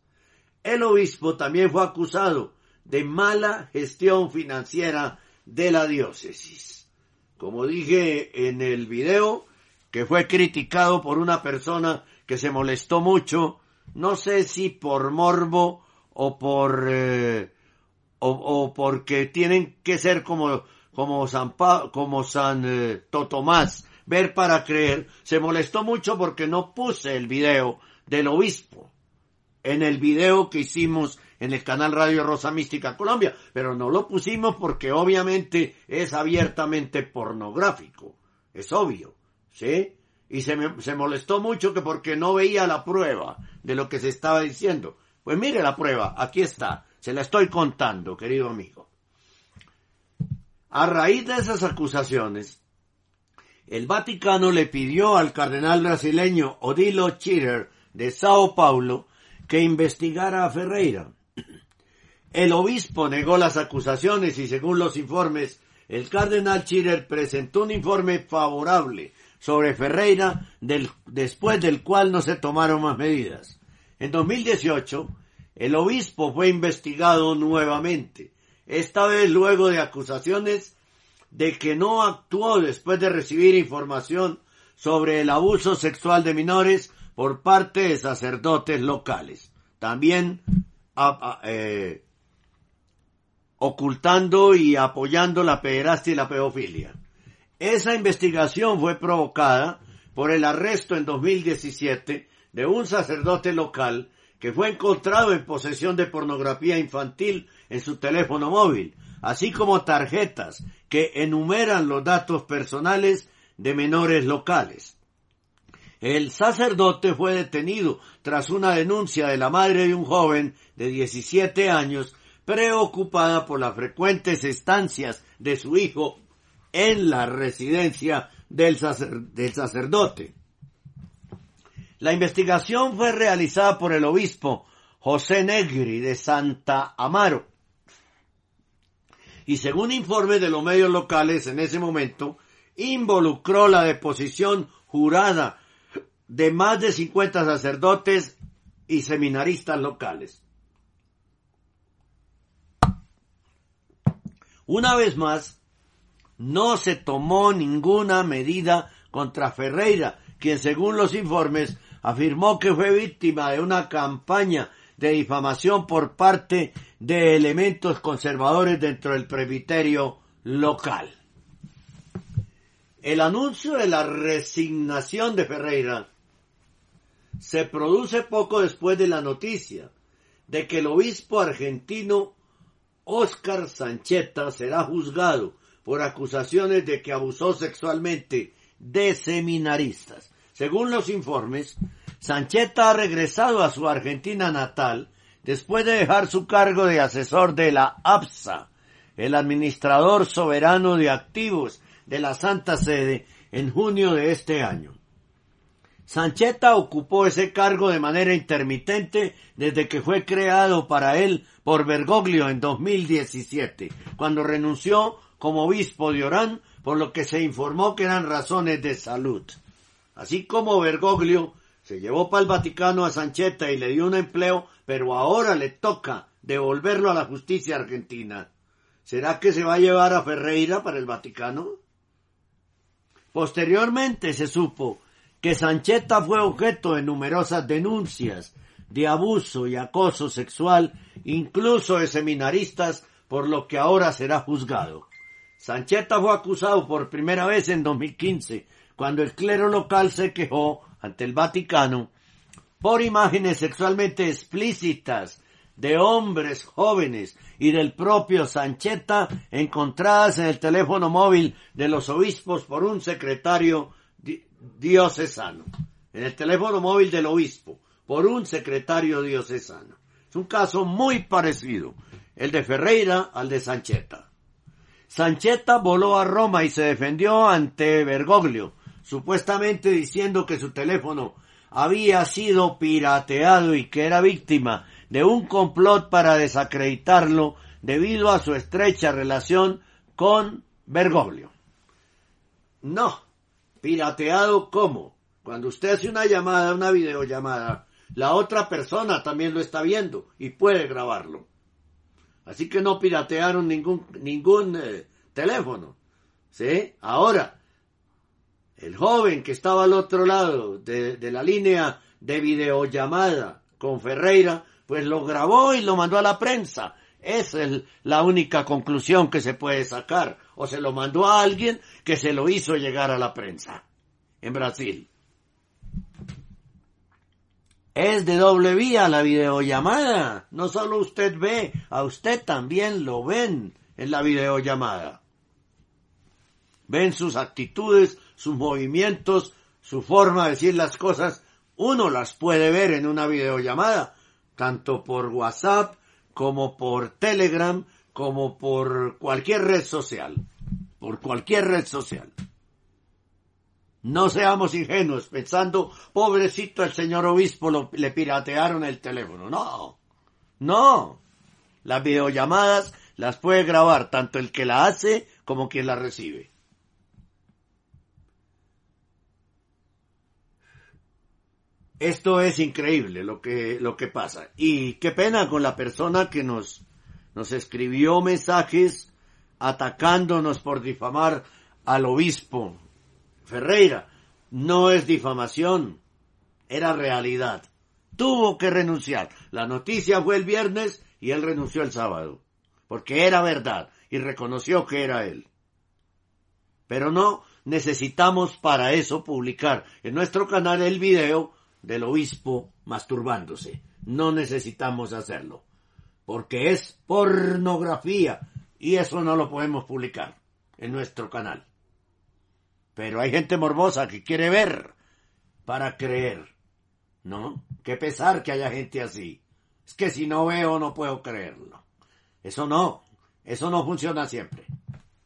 El obispo también fue acusado de mala gestión financiera de la diócesis. Como dije en el video, que fue criticado por una persona que se molestó mucho, no sé si por morbo o por eh, o, o, porque tienen que ser como como San pa, como San eh, Totomás, ver para creer, se molestó mucho porque no puse el video del obispo en el video que hicimos en el canal Radio Rosa Mística Colombia, pero no lo pusimos porque obviamente es abiertamente pornográfico, es obvio, ¿sí? Y se, me, se molestó mucho que porque no veía la prueba de lo que se estaba diciendo. Pues mire la prueba, aquí está, se la estoy contando, querido amigo. A raíz de esas acusaciones, el Vaticano le pidió al cardenal brasileño Odilo Chirer de Sao Paulo que investigara a Ferreira. El obispo negó las acusaciones y según los informes, el cardenal Chirer presentó un informe favorable sobre Ferreira después del cual no se tomaron más medidas. En 2018, el obispo fue investigado nuevamente, esta vez luego de acusaciones de que no actuó después de recibir información sobre el abuso sexual de menores por parte de sacerdotes locales. También eh, ocultando y apoyando la pederastia y la pedofilia. Esa investigación fue provocada por el arresto en 2017 de un sacerdote local que fue encontrado en posesión de pornografía infantil en su teléfono móvil, así como tarjetas que enumeran los datos personales de menores locales. El sacerdote fue detenido tras una denuncia de la madre de un joven de 17 años preocupada por las frecuentes estancias de su hijo en la residencia del, sacer del sacerdote. La investigación fue realizada por el obispo José Negri de Santa Amaro. Y según informes de los medios locales en ese momento, involucró la deposición jurada de más de 50 sacerdotes y seminaristas locales. Una vez más, no se tomó ninguna medida contra Ferreira, quien según los informes afirmó que fue víctima de una campaña de difamación por parte de elementos conservadores dentro del presbiterio local. El anuncio de la resignación de Ferreira se produce poco después de la noticia de que el obispo argentino Óscar Sancheta será juzgado por acusaciones de que abusó sexualmente de seminaristas. Según los informes, Sancheta ha regresado a su Argentina natal después de dejar su cargo de asesor de la APSA, el administrador soberano de activos de la Santa Sede, en junio de este año. Sancheta ocupó ese cargo de manera intermitente desde que fue creado para él por Bergoglio en 2017, cuando renunció como obispo de Orán, por lo que se informó que eran razones de salud. Así como Bergoglio se llevó para el Vaticano a Sancheta y le dio un empleo, pero ahora le toca devolverlo a la justicia argentina. ¿Será que se va a llevar a Ferreira para el Vaticano? Posteriormente se supo que Sancheta fue objeto de numerosas denuncias de abuso y acoso sexual, incluso de seminaristas, por lo que ahora será juzgado. Sancheta fue acusado por primera vez en 2015, cuando el clero local se quejó ante el Vaticano por imágenes sexualmente explícitas de hombres jóvenes y del propio Sancheta encontradas en el teléfono móvil de los obispos por un secretario diocesano. En el teléfono móvil del obispo por un secretario diocesano. Es un caso muy parecido, el de Ferreira al de Sancheta. Sancheta voló a Roma y se defendió ante Bergoglio, supuestamente diciendo que su teléfono había sido pirateado y que era víctima de un complot para desacreditarlo debido a su estrecha relación con Bergoglio. No, pirateado cómo? Cuando usted hace una llamada, una videollamada, la otra persona también lo está viendo y puede grabarlo. Así que no piratearon ningún, ningún eh, teléfono. ¿Sí? Ahora, el joven que estaba al otro lado de, de la línea de videollamada con Ferreira, pues lo grabó y lo mandó a la prensa. Esa es la única conclusión que se puede sacar. O se lo mandó a alguien que se lo hizo llegar a la prensa en Brasil. Es de doble vía la videollamada. No solo usted ve, a usted también lo ven en la videollamada. Ven sus actitudes, sus movimientos, su forma de decir las cosas. Uno las puede ver en una videollamada, tanto por WhatsApp como por Telegram, como por cualquier red social. Por cualquier red social. No seamos ingenuos pensando, pobrecito el señor obispo, le piratearon el teléfono. No, no. Las videollamadas las puede grabar tanto el que la hace como quien la recibe. Esto es increíble lo que, lo que pasa. Y qué pena con la persona que nos, nos escribió mensajes atacándonos por difamar al obispo Ferreira, no es difamación, era realidad. Tuvo que renunciar. La noticia fue el viernes y él renunció el sábado, porque era verdad y reconoció que era él. Pero no necesitamos para eso publicar en nuestro canal el video del obispo masturbándose. No necesitamos hacerlo, porque es pornografía y eso no lo podemos publicar en nuestro canal. Pero hay gente morbosa que quiere ver para creer. ¿No? Qué pesar que haya gente así. Es que si no veo no puedo creerlo. Eso no. Eso no funciona siempre.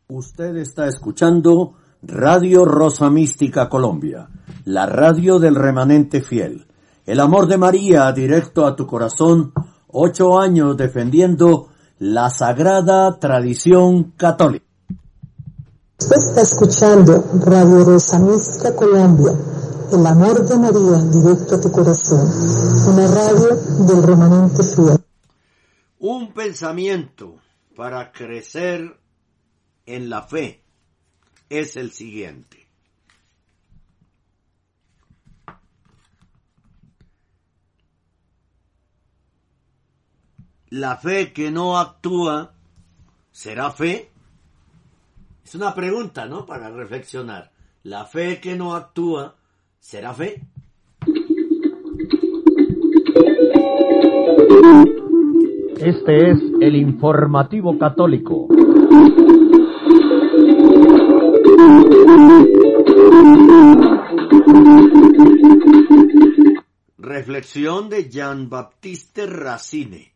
Usted está escuchando Radio Rosa Mística Colombia, la radio del remanente fiel. El amor de María directo a tu corazón, ocho años defendiendo la sagrada tradición católica. Usted está escuchando Radio Rosa Mística Colombia, el amor de María directo a tu corazón, una radio del remanente fiel. Un pensamiento para crecer en la fe es el siguiente. la fe que no actúa será fe? Es una pregunta, ¿no? Para reflexionar. ¿La fe que no actúa será fe? Este es el informativo católico. Reflexión de Jean-Baptiste Racine.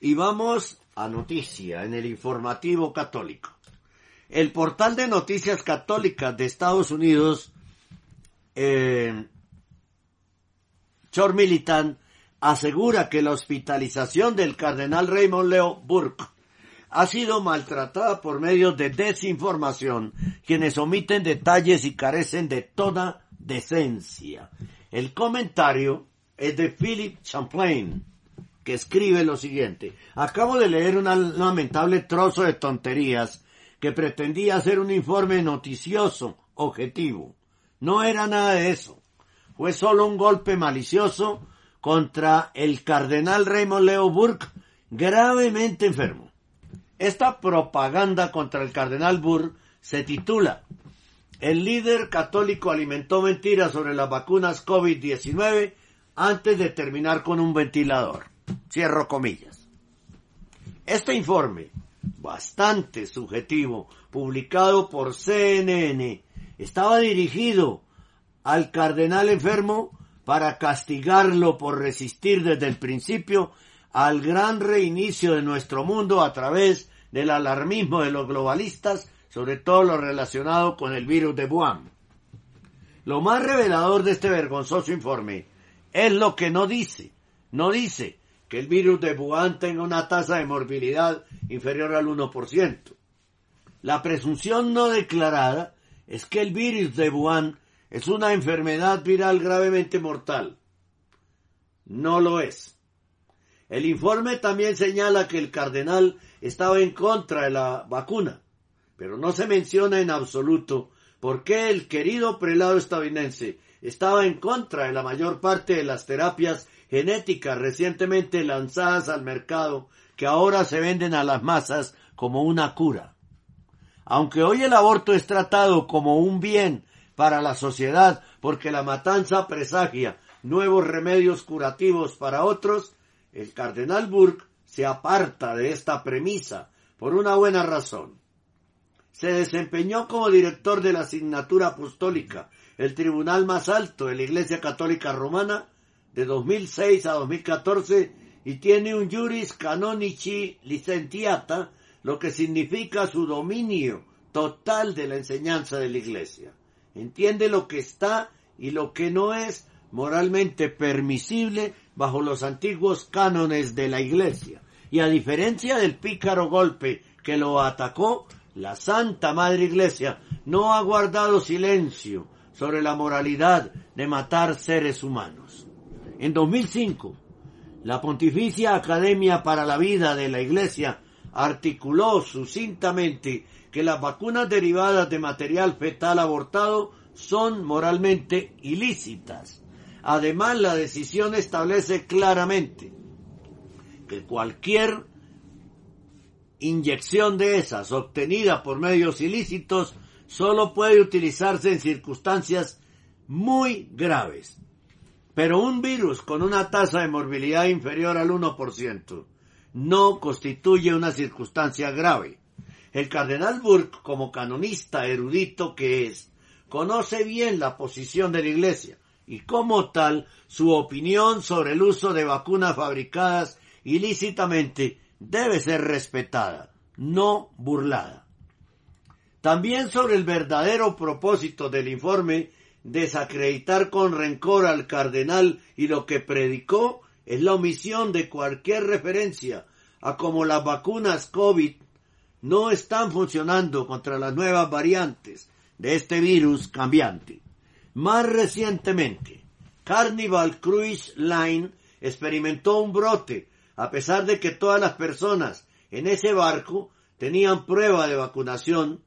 Y vamos a noticia en el informativo católico. El portal de noticias católicas de Estados Unidos, eh, Chor Militant, asegura que la hospitalización del cardenal Raymond Leo Burke ha sido maltratada por medios de desinformación, quienes omiten detalles y carecen de toda decencia. El comentario es de Philip Champlain, que escribe lo siguiente. Acabo de leer un lamentable trozo de tonterías que pretendía hacer un informe noticioso, objetivo. No era nada de eso. Fue solo un golpe malicioso contra el cardenal Raymond Leo Burke, gravemente enfermo. Esta propaganda contra el cardenal Burke se titula El líder católico alimentó mentiras sobre las vacunas COVID-19 antes de terminar con un ventilador. Cierro comillas. Este informe, bastante subjetivo, publicado por CNN, estaba dirigido al cardenal enfermo para castigarlo por resistir desde el principio al gran reinicio de nuestro mundo a través del alarmismo de los globalistas, sobre todo lo relacionado con el virus de Wuhan. Lo más revelador de este vergonzoso informe es lo que no dice. No dice que el virus de Wuhan tenga una tasa de morbilidad inferior al 1%. La presunción no declarada es que el virus de Wuhan es una enfermedad viral gravemente mortal. No lo es. El informe también señala que el cardenal estaba en contra de la vacuna, pero no se menciona en absoluto por qué el querido prelado estadounidense estaba en contra de la mayor parte de las terapias genéticas recientemente lanzadas al mercado que ahora se venden a las masas como una cura. Aunque hoy el aborto es tratado como un bien para la sociedad porque la matanza presagia nuevos remedios curativos para otros, el cardenal Burke se aparta de esta premisa por una buena razón. Se desempeñó como director de la asignatura apostólica el tribunal más alto de la Iglesia Católica Romana de 2006 a 2014 y tiene un juris canonici licentiata, lo que significa su dominio total de la enseñanza de la Iglesia. Entiende lo que está y lo que no es moralmente permisible bajo los antiguos cánones de la Iglesia. Y a diferencia del pícaro golpe que lo atacó, la Santa Madre Iglesia no ha guardado silencio sobre la moralidad de matar seres humanos. En 2005, la Pontificia Academia para la Vida de la Iglesia articuló sucintamente que las vacunas derivadas de material fetal abortado son moralmente ilícitas. Además, la decisión establece claramente que cualquier inyección de esas obtenida por medios ilícitos solo puede utilizarse en circunstancias muy graves. Pero un virus con una tasa de morbilidad inferior al 1% no constituye una circunstancia grave. El cardenal Burke, como canonista erudito que es, conoce bien la posición de la Iglesia y como tal su opinión sobre el uso de vacunas fabricadas ilícitamente debe ser respetada, no burlada. También sobre el verdadero propósito del informe, desacreditar con rencor al cardenal y lo que predicó es la omisión de cualquier referencia a cómo las vacunas COVID no están funcionando contra las nuevas variantes de este virus cambiante. Más recientemente, Carnival Cruise Line experimentó un brote a pesar de que todas las personas en ese barco tenían prueba de vacunación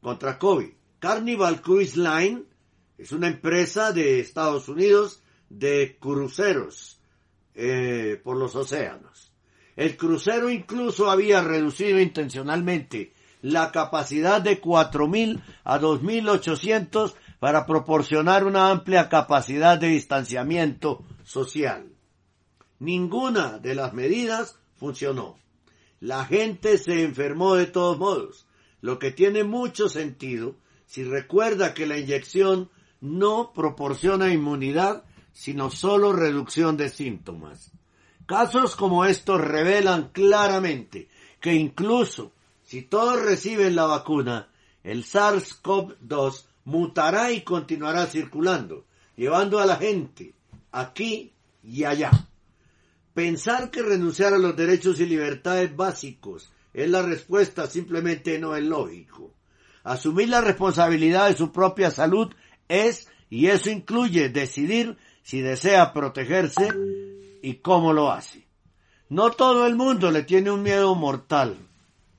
contra COVID. Carnival Cruise Line es una empresa de Estados Unidos de cruceros eh, por los océanos. El crucero incluso había reducido intencionalmente la capacidad de 4.000 a 2.800 para proporcionar una amplia capacidad de distanciamiento social. Ninguna de las medidas funcionó. La gente se enfermó de todos modos, lo que tiene mucho sentido si recuerda que la inyección no proporciona inmunidad, sino solo reducción de síntomas. Casos como estos revelan claramente que incluso si todos reciben la vacuna, el SARS-CoV-2 mutará y continuará circulando, llevando a la gente aquí y allá. Pensar que renunciar a los derechos y libertades básicos es la respuesta simplemente no es lógico. Asumir la responsabilidad de su propia salud es, y eso incluye decidir si desea protegerse y cómo lo hace. No todo el mundo le tiene un miedo mortal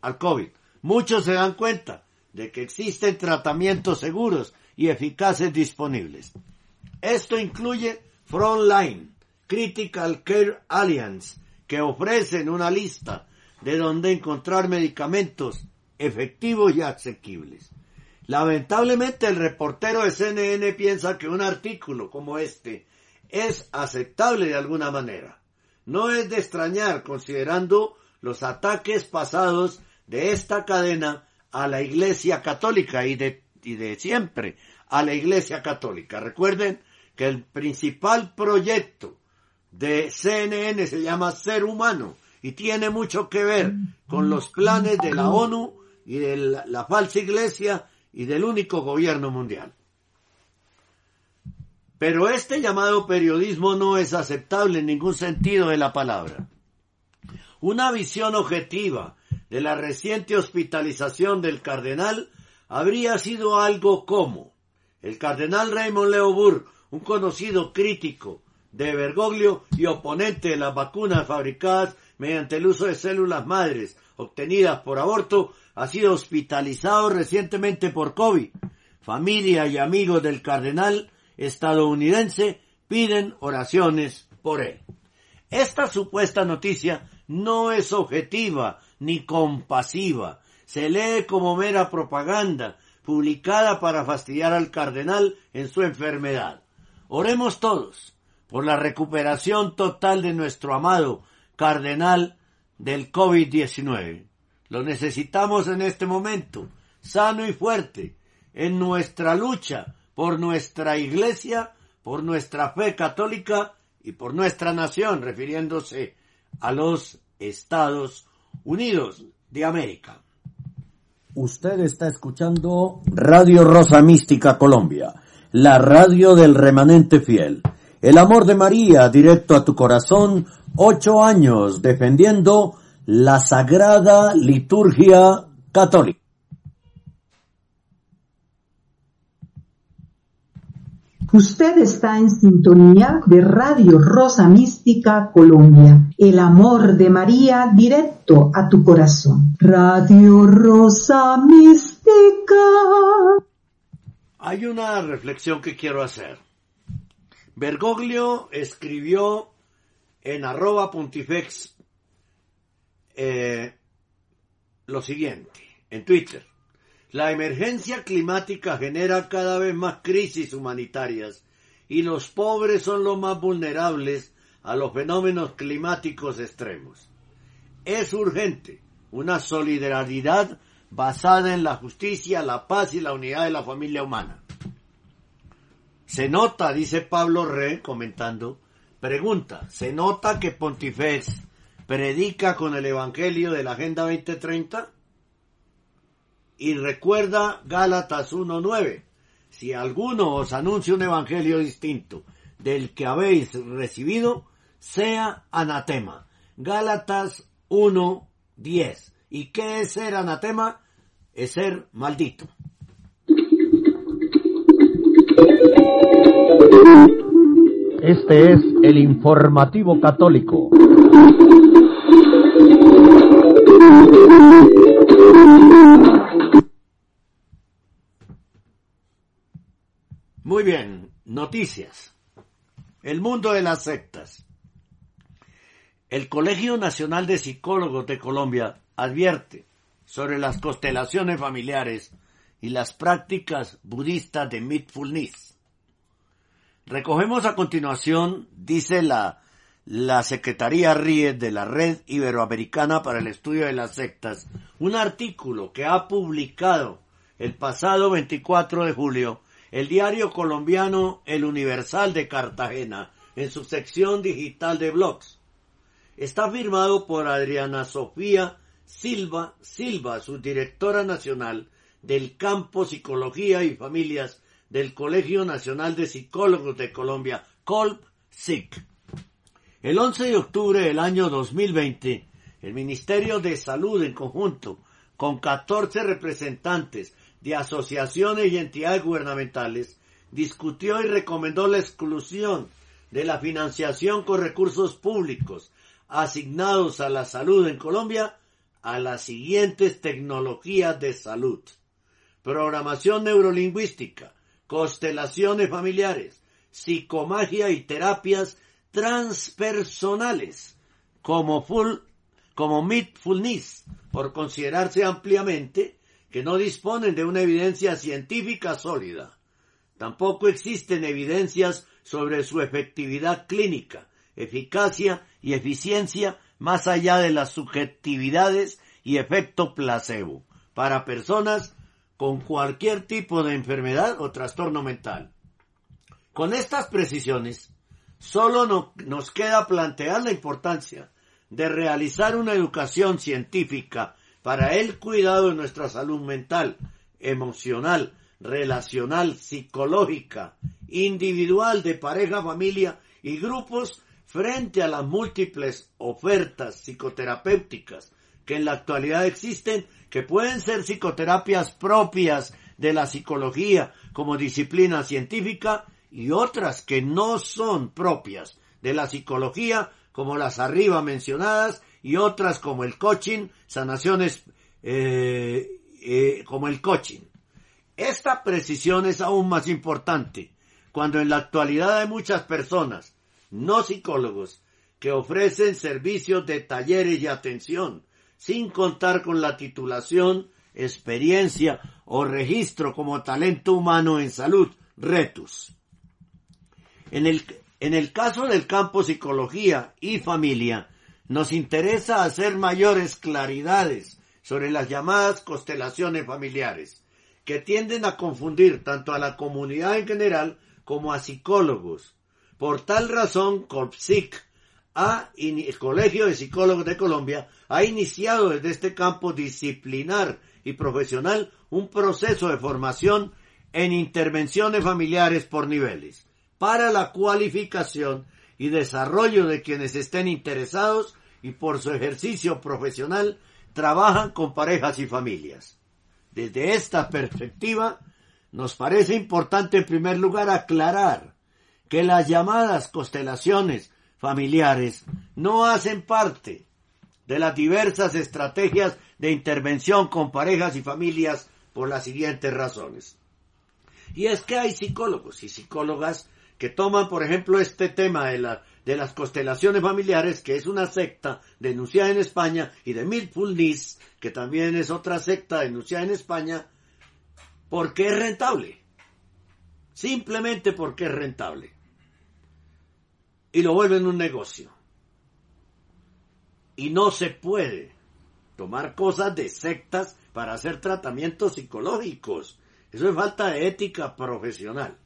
al COVID. Muchos se dan cuenta de que existen tratamientos seguros y eficaces disponibles. Esto incluye Frontline, Critical Care Alliance, que ofrecen una lista de donde encontrar medicamentos efectivos y asequibles. Lamentablemente el reportero de CNN piensa que un artículo como este es aceptable de alguna manera. No es de extrañar considerando los ataques pasados de esta cadena a la Iglesia Católica y de, y de siempre a la Iglesia Católica. Recuerden que el principal proyecto de CNN se llama Ser Humano y tiene mucho que ver con los planes de la ONU y de la, la falsa iglesia y del único gobierno mundial. Pero este llamado periodismo no es aceptable en ningún sentido de la palabra. Una visión objetiva de la reciente hospitalización del cardenal habría sido algo como el cardenal Raymond Leo Burr, un conocido crítico de Bergoglio y oponente de las vacunas fabricadas mediante el uso de células madres obtenidas por aborto, ha sido hospitalizado recientemente por COVID. Familia y amigos del cardenal estadounidense piden oraciones por él. Esta supuesta noticia no es objetiva ni compasiva. Se lee como mera propaganda publicada para fastidiar al cardenal en su enfermedad. Oremos todos por la recuperación total de nuestro amado cardenal del COVID-19. Lo necesitamos en este momento, sano y fuerte, en nuestra lucha por nuestra iglesia, por nuestra fe católica y por nuestra nación, refiriéndose a los Estados Unidos de América. Usted está escuchando Radio Rosa Mística Colombia, la radio del remanente fiel. El amor de María directo a tu corazón, ocho años defendiendo la sagrada liturgia católica. Usted está en sintonía de Radio Rosa Mística Colombia, el amor de María directo a tu corazón. Radio Rosa Mística. Hay una reflexión que quiero hacer. Bergoglio escribió en arroba pontifex eh, lo siguiente, en Twitter. La emergencia climática genera cada vez más crisis humanitarias y los pobres son los más vulnerables a los fenómenos climáticos extremos. Es urgente una solidaridad basada en la justicia, la paz y la unidad de la familia humana. Se nota, dice Pablo Re, comentando, pregunta, ¿se nota que Pontifex predica con el Evangelio de la Agenda 2030? y recuerda Gálatas 1.9. Si alguno os anuncia un evangelio distinto del que habéis recibido, sea anatema. Gálatas 1.10. ¿Y qué es ser anatema? Es ser maldito. Este es el informativo católico. Muy bien, noticias. El mundo de las sectas. El Colegio Nacional de Psicólogos de Colombia advierte sobre las constelaciones familiares y las prácticas budistas de mindfulness. Recogemos a continuación, dice la, la Secretaría RIE de la Red Iberoamericana para el Estudio de las Sectas, un artículo que ha publicado el pasado 24 de julio el diario colombiano El Universal de Cartagena en su sección digital de blogs. Está firmado por Adriana Sofía Silva Silva, su directora nacional del campo Psicología y Familias del Colegio Nacional de Psicólogos de Colombia, COLP-SIC. El 11 de octubre del año 2020, el Ministerio de Salud en conjunto con 14 representantes de asociaciones y entidades gubernamentales discutió y recomendó la exclusión de la financiación con recursos públicos asignados a la salud en Colombia a las siguientes tecnologías de salud. Programación neurolingüística, constelaciones familiares, psicomagia y terapias transpersonales, como full, como mindfulness, por considerarse ampliamente que no disponen de una evidencia científica sólida. Tampoco existen evidencias sobre su efectividad clínica, eficacia y eficiencia más allá de las subjetividades y efecto placebo para personas con cualquier tipo de enfermedad o trastorno mental. Con estas precisiones, solo nos queda plantear la importancia de realizar una educación científica para el cuidado de nuestra salud mental, emocional, relacional, psicológica, individual, de pareja, familia y grupos frente a las múltiples ofertas psicoterapéuticas que en la actualidad existen, que pueden ser psicoterapias propias de la psicología como disciplina científica y otras que no son propias de la psicología como las arriba mencionadas y otras como el coaching, sanaciones eh, eh, como el coaching. Esta precisión es aún más importante cuando en la actualidad hay muchas personas no psicólogos, que ofrecen servicios de talleres y atención, sin contar con la titulación, experiencia o registro como talento humano en salud, retus. En el, en el caso del campo psicología y familia, nos interesa hacer mayores claridades sobre las llamadas constelaciones familiares, que tienden a confundir tanto a la comunidad en general como a psicólogos, por tal razón, COPSIC, el Colegio de Psicólogos de Colombia, ha iniciado desde este campo disciplinar y profesional un proceso de formación en intervenciones familiares por niveles, para la cualificación y desarrollo de quienes estén interesados y por su ejercicio profesional trabajan con parejas y familias. Desde esta perspectiva, nos parece importante en primer lugar aclarar que las llamadas constelaciones familiares no hacen parte de las diversas estrategias de intervención con parejas y familias por las siguientes razones. Y es que hay psicólogos y psicólogas que toman, por ejemplo, este tema de, la, de las constelaciones familiares, que es una secta denunciada en España, y de Mindfulness, que también es otra secta denunciada en España, porque es rentable. Simplemente porque es rentable y lo vuelven un negocio. Y no se puede tomar cosas de sectas para hacer tratamientos psicológicos. Eso es falta de ética profesional.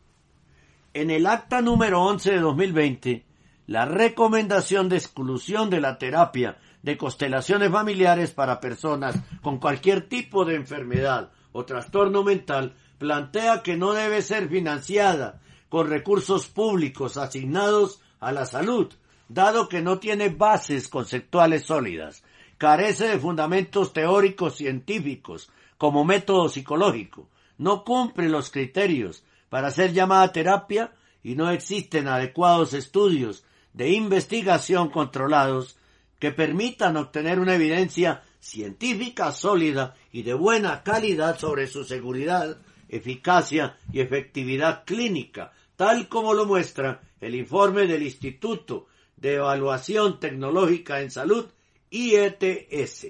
En el acta número 11 de 2020, la recomendación de exclusión de la terapia de constelaciones familiares para personas con cualquier tipo de enfermedad o trastorno mental plantea que no debe ser financiada con recursos públicos asignados a la salud, dado que no tiene bases conceptuales sólidas, carece de fundamentos teóricos científicos como método psicológico, no cumple los criterios para ser llamada terapia y no existen adecuados estudios de investigación controlados que permitan obtener una evidencia científica sólida y de buena calidad sobre su seguridad, eficacia y efectividad clínica, tal como lo muestra el informe del Instituto de Evaluación Tecnológica en Salud, IETS.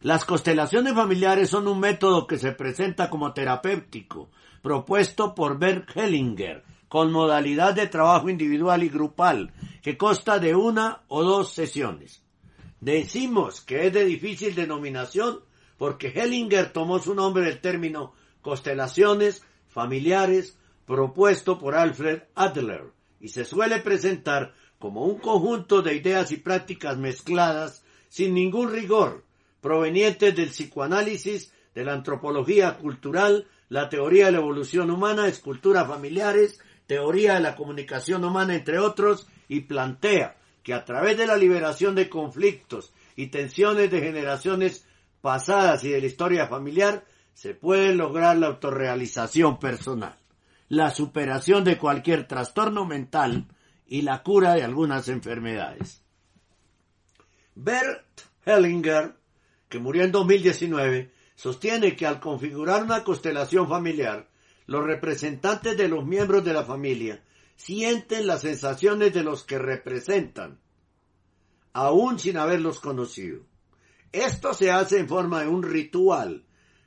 Las constelaciones familiares son un método que se presenta como terapéutico, propuesto por Bert Hellinger, con modalidad de trabajo individual y grupal, que consta de una o dos sesiones. Decimos que es de difícil denominación porque Hellinger tomó su nombre del término constelaciones familiares propuesto por Alfred Adler y se suele presentar como un conjunto de ideas y prácticas mezcladas sin ningún rigor, provenientes del psicoanálisis, de la antropología cultural, la teoría de la evolución humana, esculturas familiares, teoría de la comunicación humana, entre otros, y plantea que a través de la liberación de conflictos y tensiones de generaciones pasadas y de la historia familiar, se puede lograr la autorrealización personal, la superación de cualquier trastorno mental y la cura de algunas enfermedades. Bert Hellinger que murió en 2019, sostiene que al configurar una constelación familiar, los representantes de los miembros de la familia sienten las sensaciones de los que representan, aún sin haberlos conocido. Esto se hace en forma de un ritual,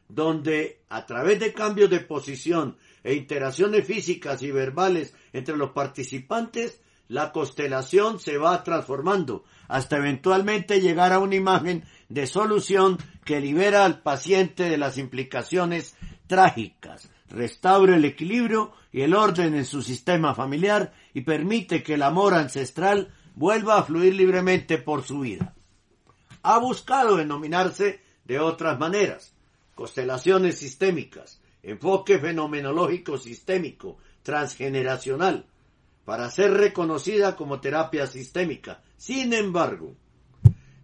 donde a través de cambios de posición e interacciones físicas y verbales entre los participantes, la constelación se va transformando hasta eventualmente llegar a una imagen de solución que libera al paciente de las implicaciones trágicas, restaura el equilibrio y el orden en su sistema familiar y permite que el amor ancestral vuelva a fluir libremente por su vida. Ha buscado denominarse de otras maneras, constelaciones sistémicas, enfoque fenomenológico sistémico, transgeneracional, para ser reconocida como terapia sistémica. Sin embargo,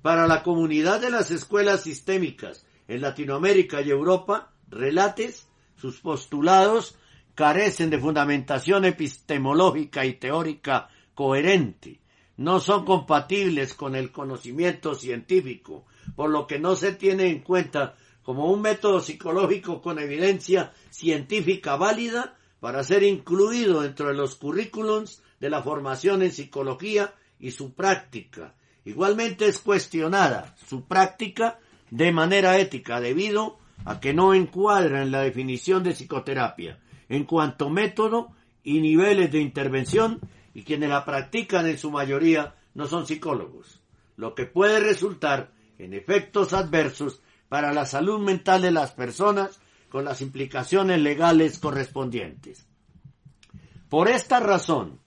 para la comunidad de las escuelas sistémicas en Latinoamérica y Europa, relates, sus postulados carecen de fundamentación epistemológica y teórica coherente, no son compatibles con el conocimiento científico, por lo que no se tiene en cuenta como un método psicológico con evidencia científica válida para ser incluido dentro de los currículums de la formación en psicología y su práctica, Igualmente es cuestionada su práctica de manera ética debido a que no encuadra en la definición de psicoterapia en cuanto método y niveles de intervención y quienes la practican en su mayoría no son psicólogos, lo que puede resultar en efectos adversos para la salud mental de las personas con las implicaciones legales correspondientes. Por esta razón,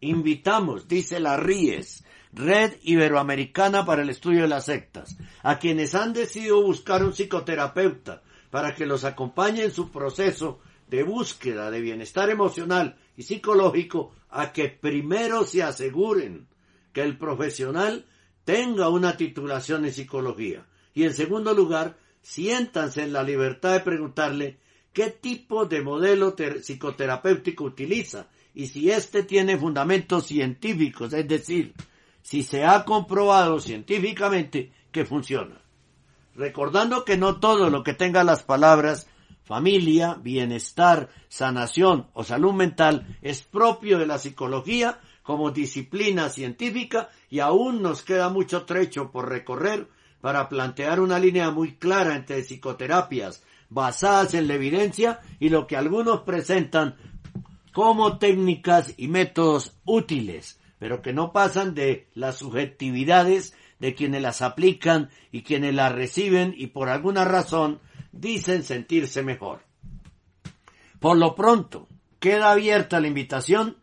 invitamos, dice la Ries, Red Iberoamericana para el Estudio de las Sectas, a quienes han decidido buscar un psicoterapeuta para que los acompañe en su proceso de búsqueda de bienestar emocional y psicológico, a que primero se aseguren que el profesional tenga una titulación en psicología y en segundo lugar, siéntanse en la libertad de preguntarle qué tipo de modelo psicoterapéutico utiliza y si éste tiene fundamentos científicos, es decir, si se ha comprobado científicamente que funciona. Recordando que no todo lo que tenga las palabras familia, bienestar, sanación o salud mental es propio de la psicología como disciplina científica y aún nos queda mucho trecho por recorrer para plantear una línea muy clara entre psicoterapias basadas en la evidencia y lo que algunos presentan como técnicas y métodos útiles pero que no pasan de las subjetividades de quienes las aplican y quienes las reciben y por alguna razón dicen sentirse mejor. Por lo pronto, queda abierta la invitación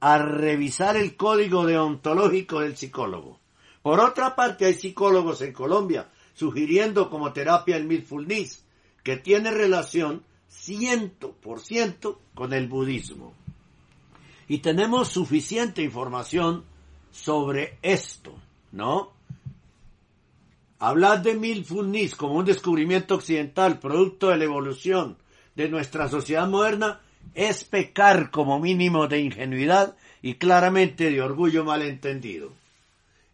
a revisar el código deontológico del psicólogo. Por otra parte, hay psicólogos en Colombia sugiriendo como terapia el mindfulness, que tiene relación ciento por ciento con el budismo. Y tenemos suficiente información sobre esto, ¿no? Hablar de Milfulnis como un descubrimiento occidental, producto de la evolución de nuestra sociedad moderna, es pecar como mínimo de ingenuidad y claramente de orgullo malentendido.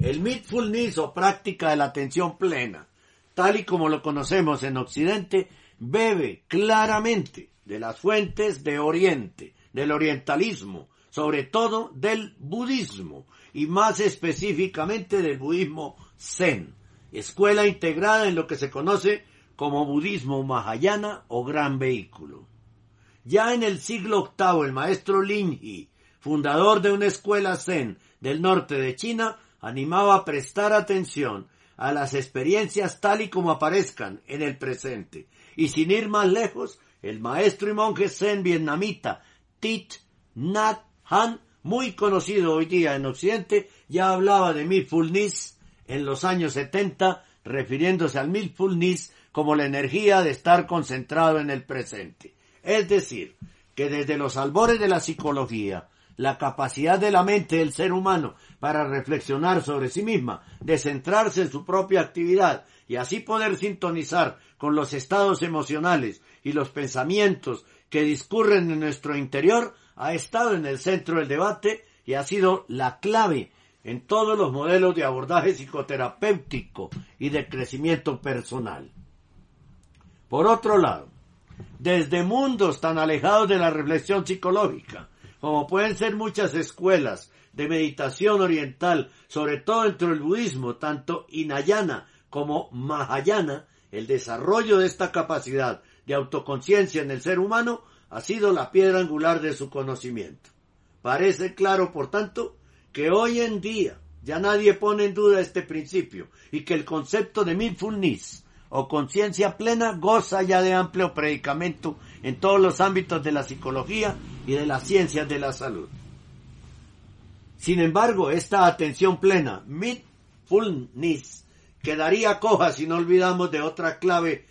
El mindfulness o práctica de la atención plena, tal y como lo conocemos en Occidente, bebe claramente de las fuentes de Oriente, del orientalismo, sobre todo del budismo y más específicamente del budismo zen, escuela integrada en lo que se conoce como budismo mahayana o gran vehículo. Ya en el siglo VIII el maestro Lin Yi, fundador de una escuela zen del norte de China, animaba a prestar atención a las experiencias tal y como aparezcan en el presente. Y sin ir más lejos, el maestro y monje zen vietnamita Thich Nhat Han, muy conocido hoy día en Occidente, ya hablaba de mindfulness en los años 70, refiriéndose al mindfulness como la energía de estar concentrado en el presente. Es decir, que desde los albores de la psicología, la capacidad de la mente del ser humano para reflexionar sobre sí misma, de centrarse en su propia actividad y así poder sintonizar con los estados emocionales y los pensamientos que discurren en nuestro interior, ha estado en el centro del debate y ha sido la clave en todos los modelos de abordaje psicoterapéutico y de crecimiento personal. Por otro lado, desde mundos tan alejados de la reflexión psicológica, como pueden ser muchas escuelas de meditación oriental, sobre todo dentro del budismo, tanto Hinayana como Mahayana, el desarrollo de esta capacidad de autoconciencia en el ser humano ha sido la piedra angular de su conocimiento. Parece claro, por tanto, que hoy en día ya nadie pone en duda este principio y que el concepto de mindfulness o conciencia plena goza ya de amplio predicamento en todos los ámbitos de la psicología y de las ciencias de la salud. Sin embargo, esta atención plena, mindfulness, quedaría coja si no olvidamos de otra clave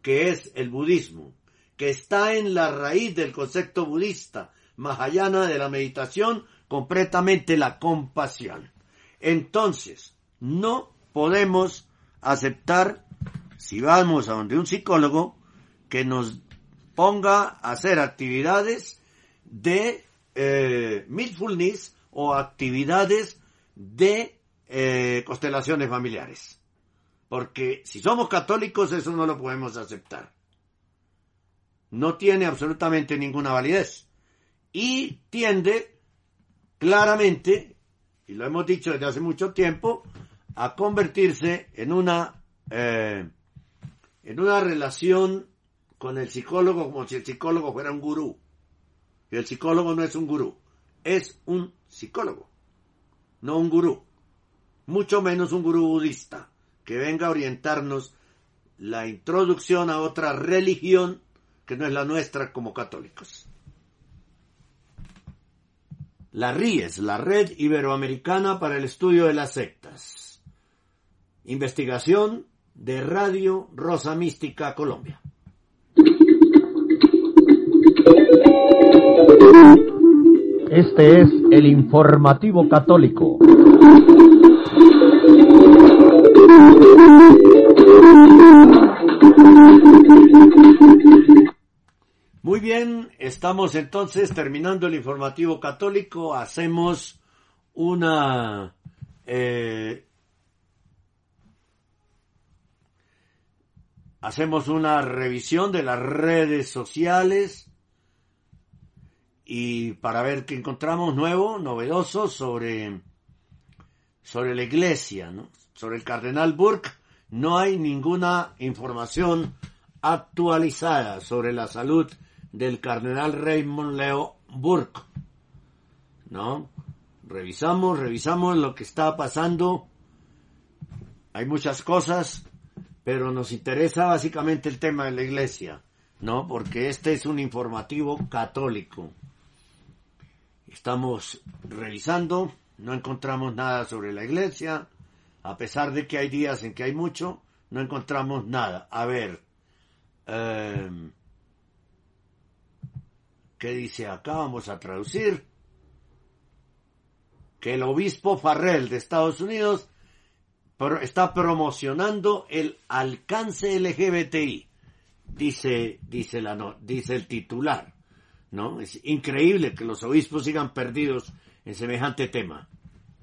que es el budismo, que está en la raíz del concepto budista, mahayana de la meditación, completamente la compasión. Entonces, no podemos aceptar, si vamos a donde un psicólogo, que nos ponga a hacer actividades de eh, mindfulness o actividades de eh, constelaciones familiares. Porque si somos católicos eso no lo podemos aceptar. No tiene absolutamente ninguna validez. Y tiende claramente, y lo hemos dicho desde hace mucho tiempo, a convertirse en una, eh, en una relación con el psicólogo como si el psicólogo fuera un gurú. Y el psicólogo no es un gurú, es un psicólogo, no un gurú. Mucho menos un gurú budista que venga a orientarnos la introducción a otra religión que no es la nuestra como católicos. La RIES, la Red Iberoamericana para el Estudio de las Sectas. Investigación de Radio Rosa Mística Colombia. Este es el informativo católico. Muy bien, estamos entonces terminando el informativo católico. Hacemos una eh, hacemos una revisión de las redes sociales y para ver qué encontramos nuevo, novedoso sobre, sobre la iglesia, ¿no? sobre el cardenal Burke, no hay ninguna información actualizada sobre la salud del cardenal Raymond Leo Burke. ¿No? Revisamos, revisamos lo que está pasando. Hay muchas cosas, pero nos interesa básicamente el tema de la iglesia, ¿no? Porque este es un informativo católico. Estamos revisando, no encontramos nada sobre la iglesia, a pesar de que hay días en que hay mucho, no encontramos nada. A ver, eh, ¿qué dice acá? Vamos a traducir. Que el obispo Farrell de Estados Unidos está promocionando el alcance LGBTI, dice, dice, la, dice el titular. ¿No? Es increíble que los obispos sigan perdidos en semejante tema,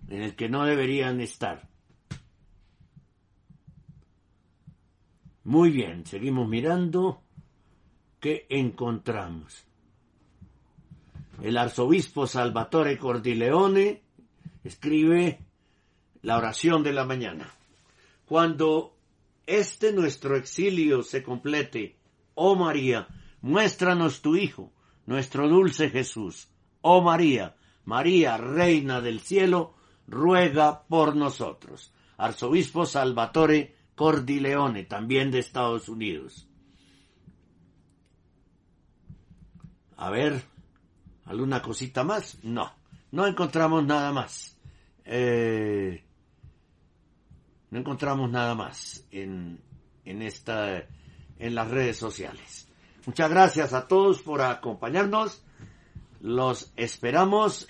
en el que no deberían estar. Muy bien, seguimos mirando qué encontramos. El arzobispo Salvatore Cordileone escribe la oración de la mañana. Cuando este nuestro exilio se complete, oh María, muéstranos tu Hijo, nuestro dulce Jesús. Oh María, María, Reina del Cielo, ruega por nosotros. Arzobispo Salvatore Cordileone, también de Estados Unidos. A ver, ¿alguna cosita más? No, no encontramos nada más. Eh, no encontramos nada más en, en esta, en las redes sociales. Muchas gracias a todos por acompañarnos. Los esperamos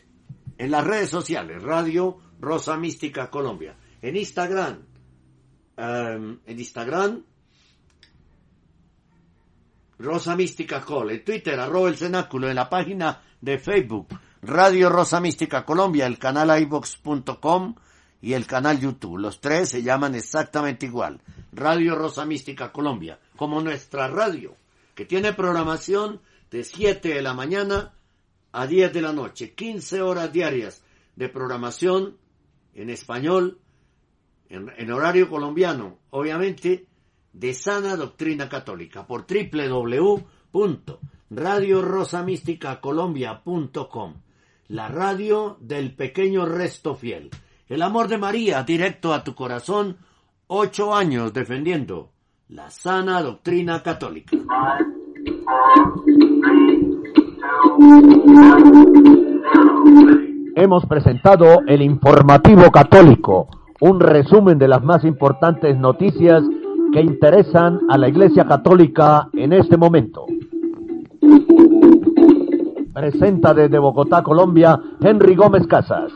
en las redes sociales, Radio Rosa Mística Colombia, en Instagram, em, en Instagram, Rosa Mística Col, en Twitter, arroba el cenáculo, en la página de Facebook, Radio Rosa Mística Colombia, el canal iVox.com y el canal YouTube. Los tres se llaman exactamente igual. Radio Rosa Mística Colombia, como nuestra radio, que tiene programación de 7 de la mañana a 10 de la noche, 15 horas diarias de programación en español, en, horario colombiano, obviamente, de sana doctrina católica por www.radiorosamísticacolombia.com, la radio del pequeño resto fiel. El amor de María directo a tu corazón, ocho años defendiendo la sana doctrina católica. Hemos presentado el informativo católico, un resumen de las más importantes noticias que interesan a la Iglesia Católica en este momento. Presenta desde Bogotá, Colombia, Henry Gómez Casas.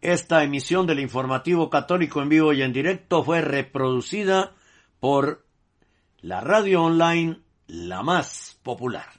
Esta emisión del informativo católico en vivo y en directo fue reproducida por la radio online la más popular.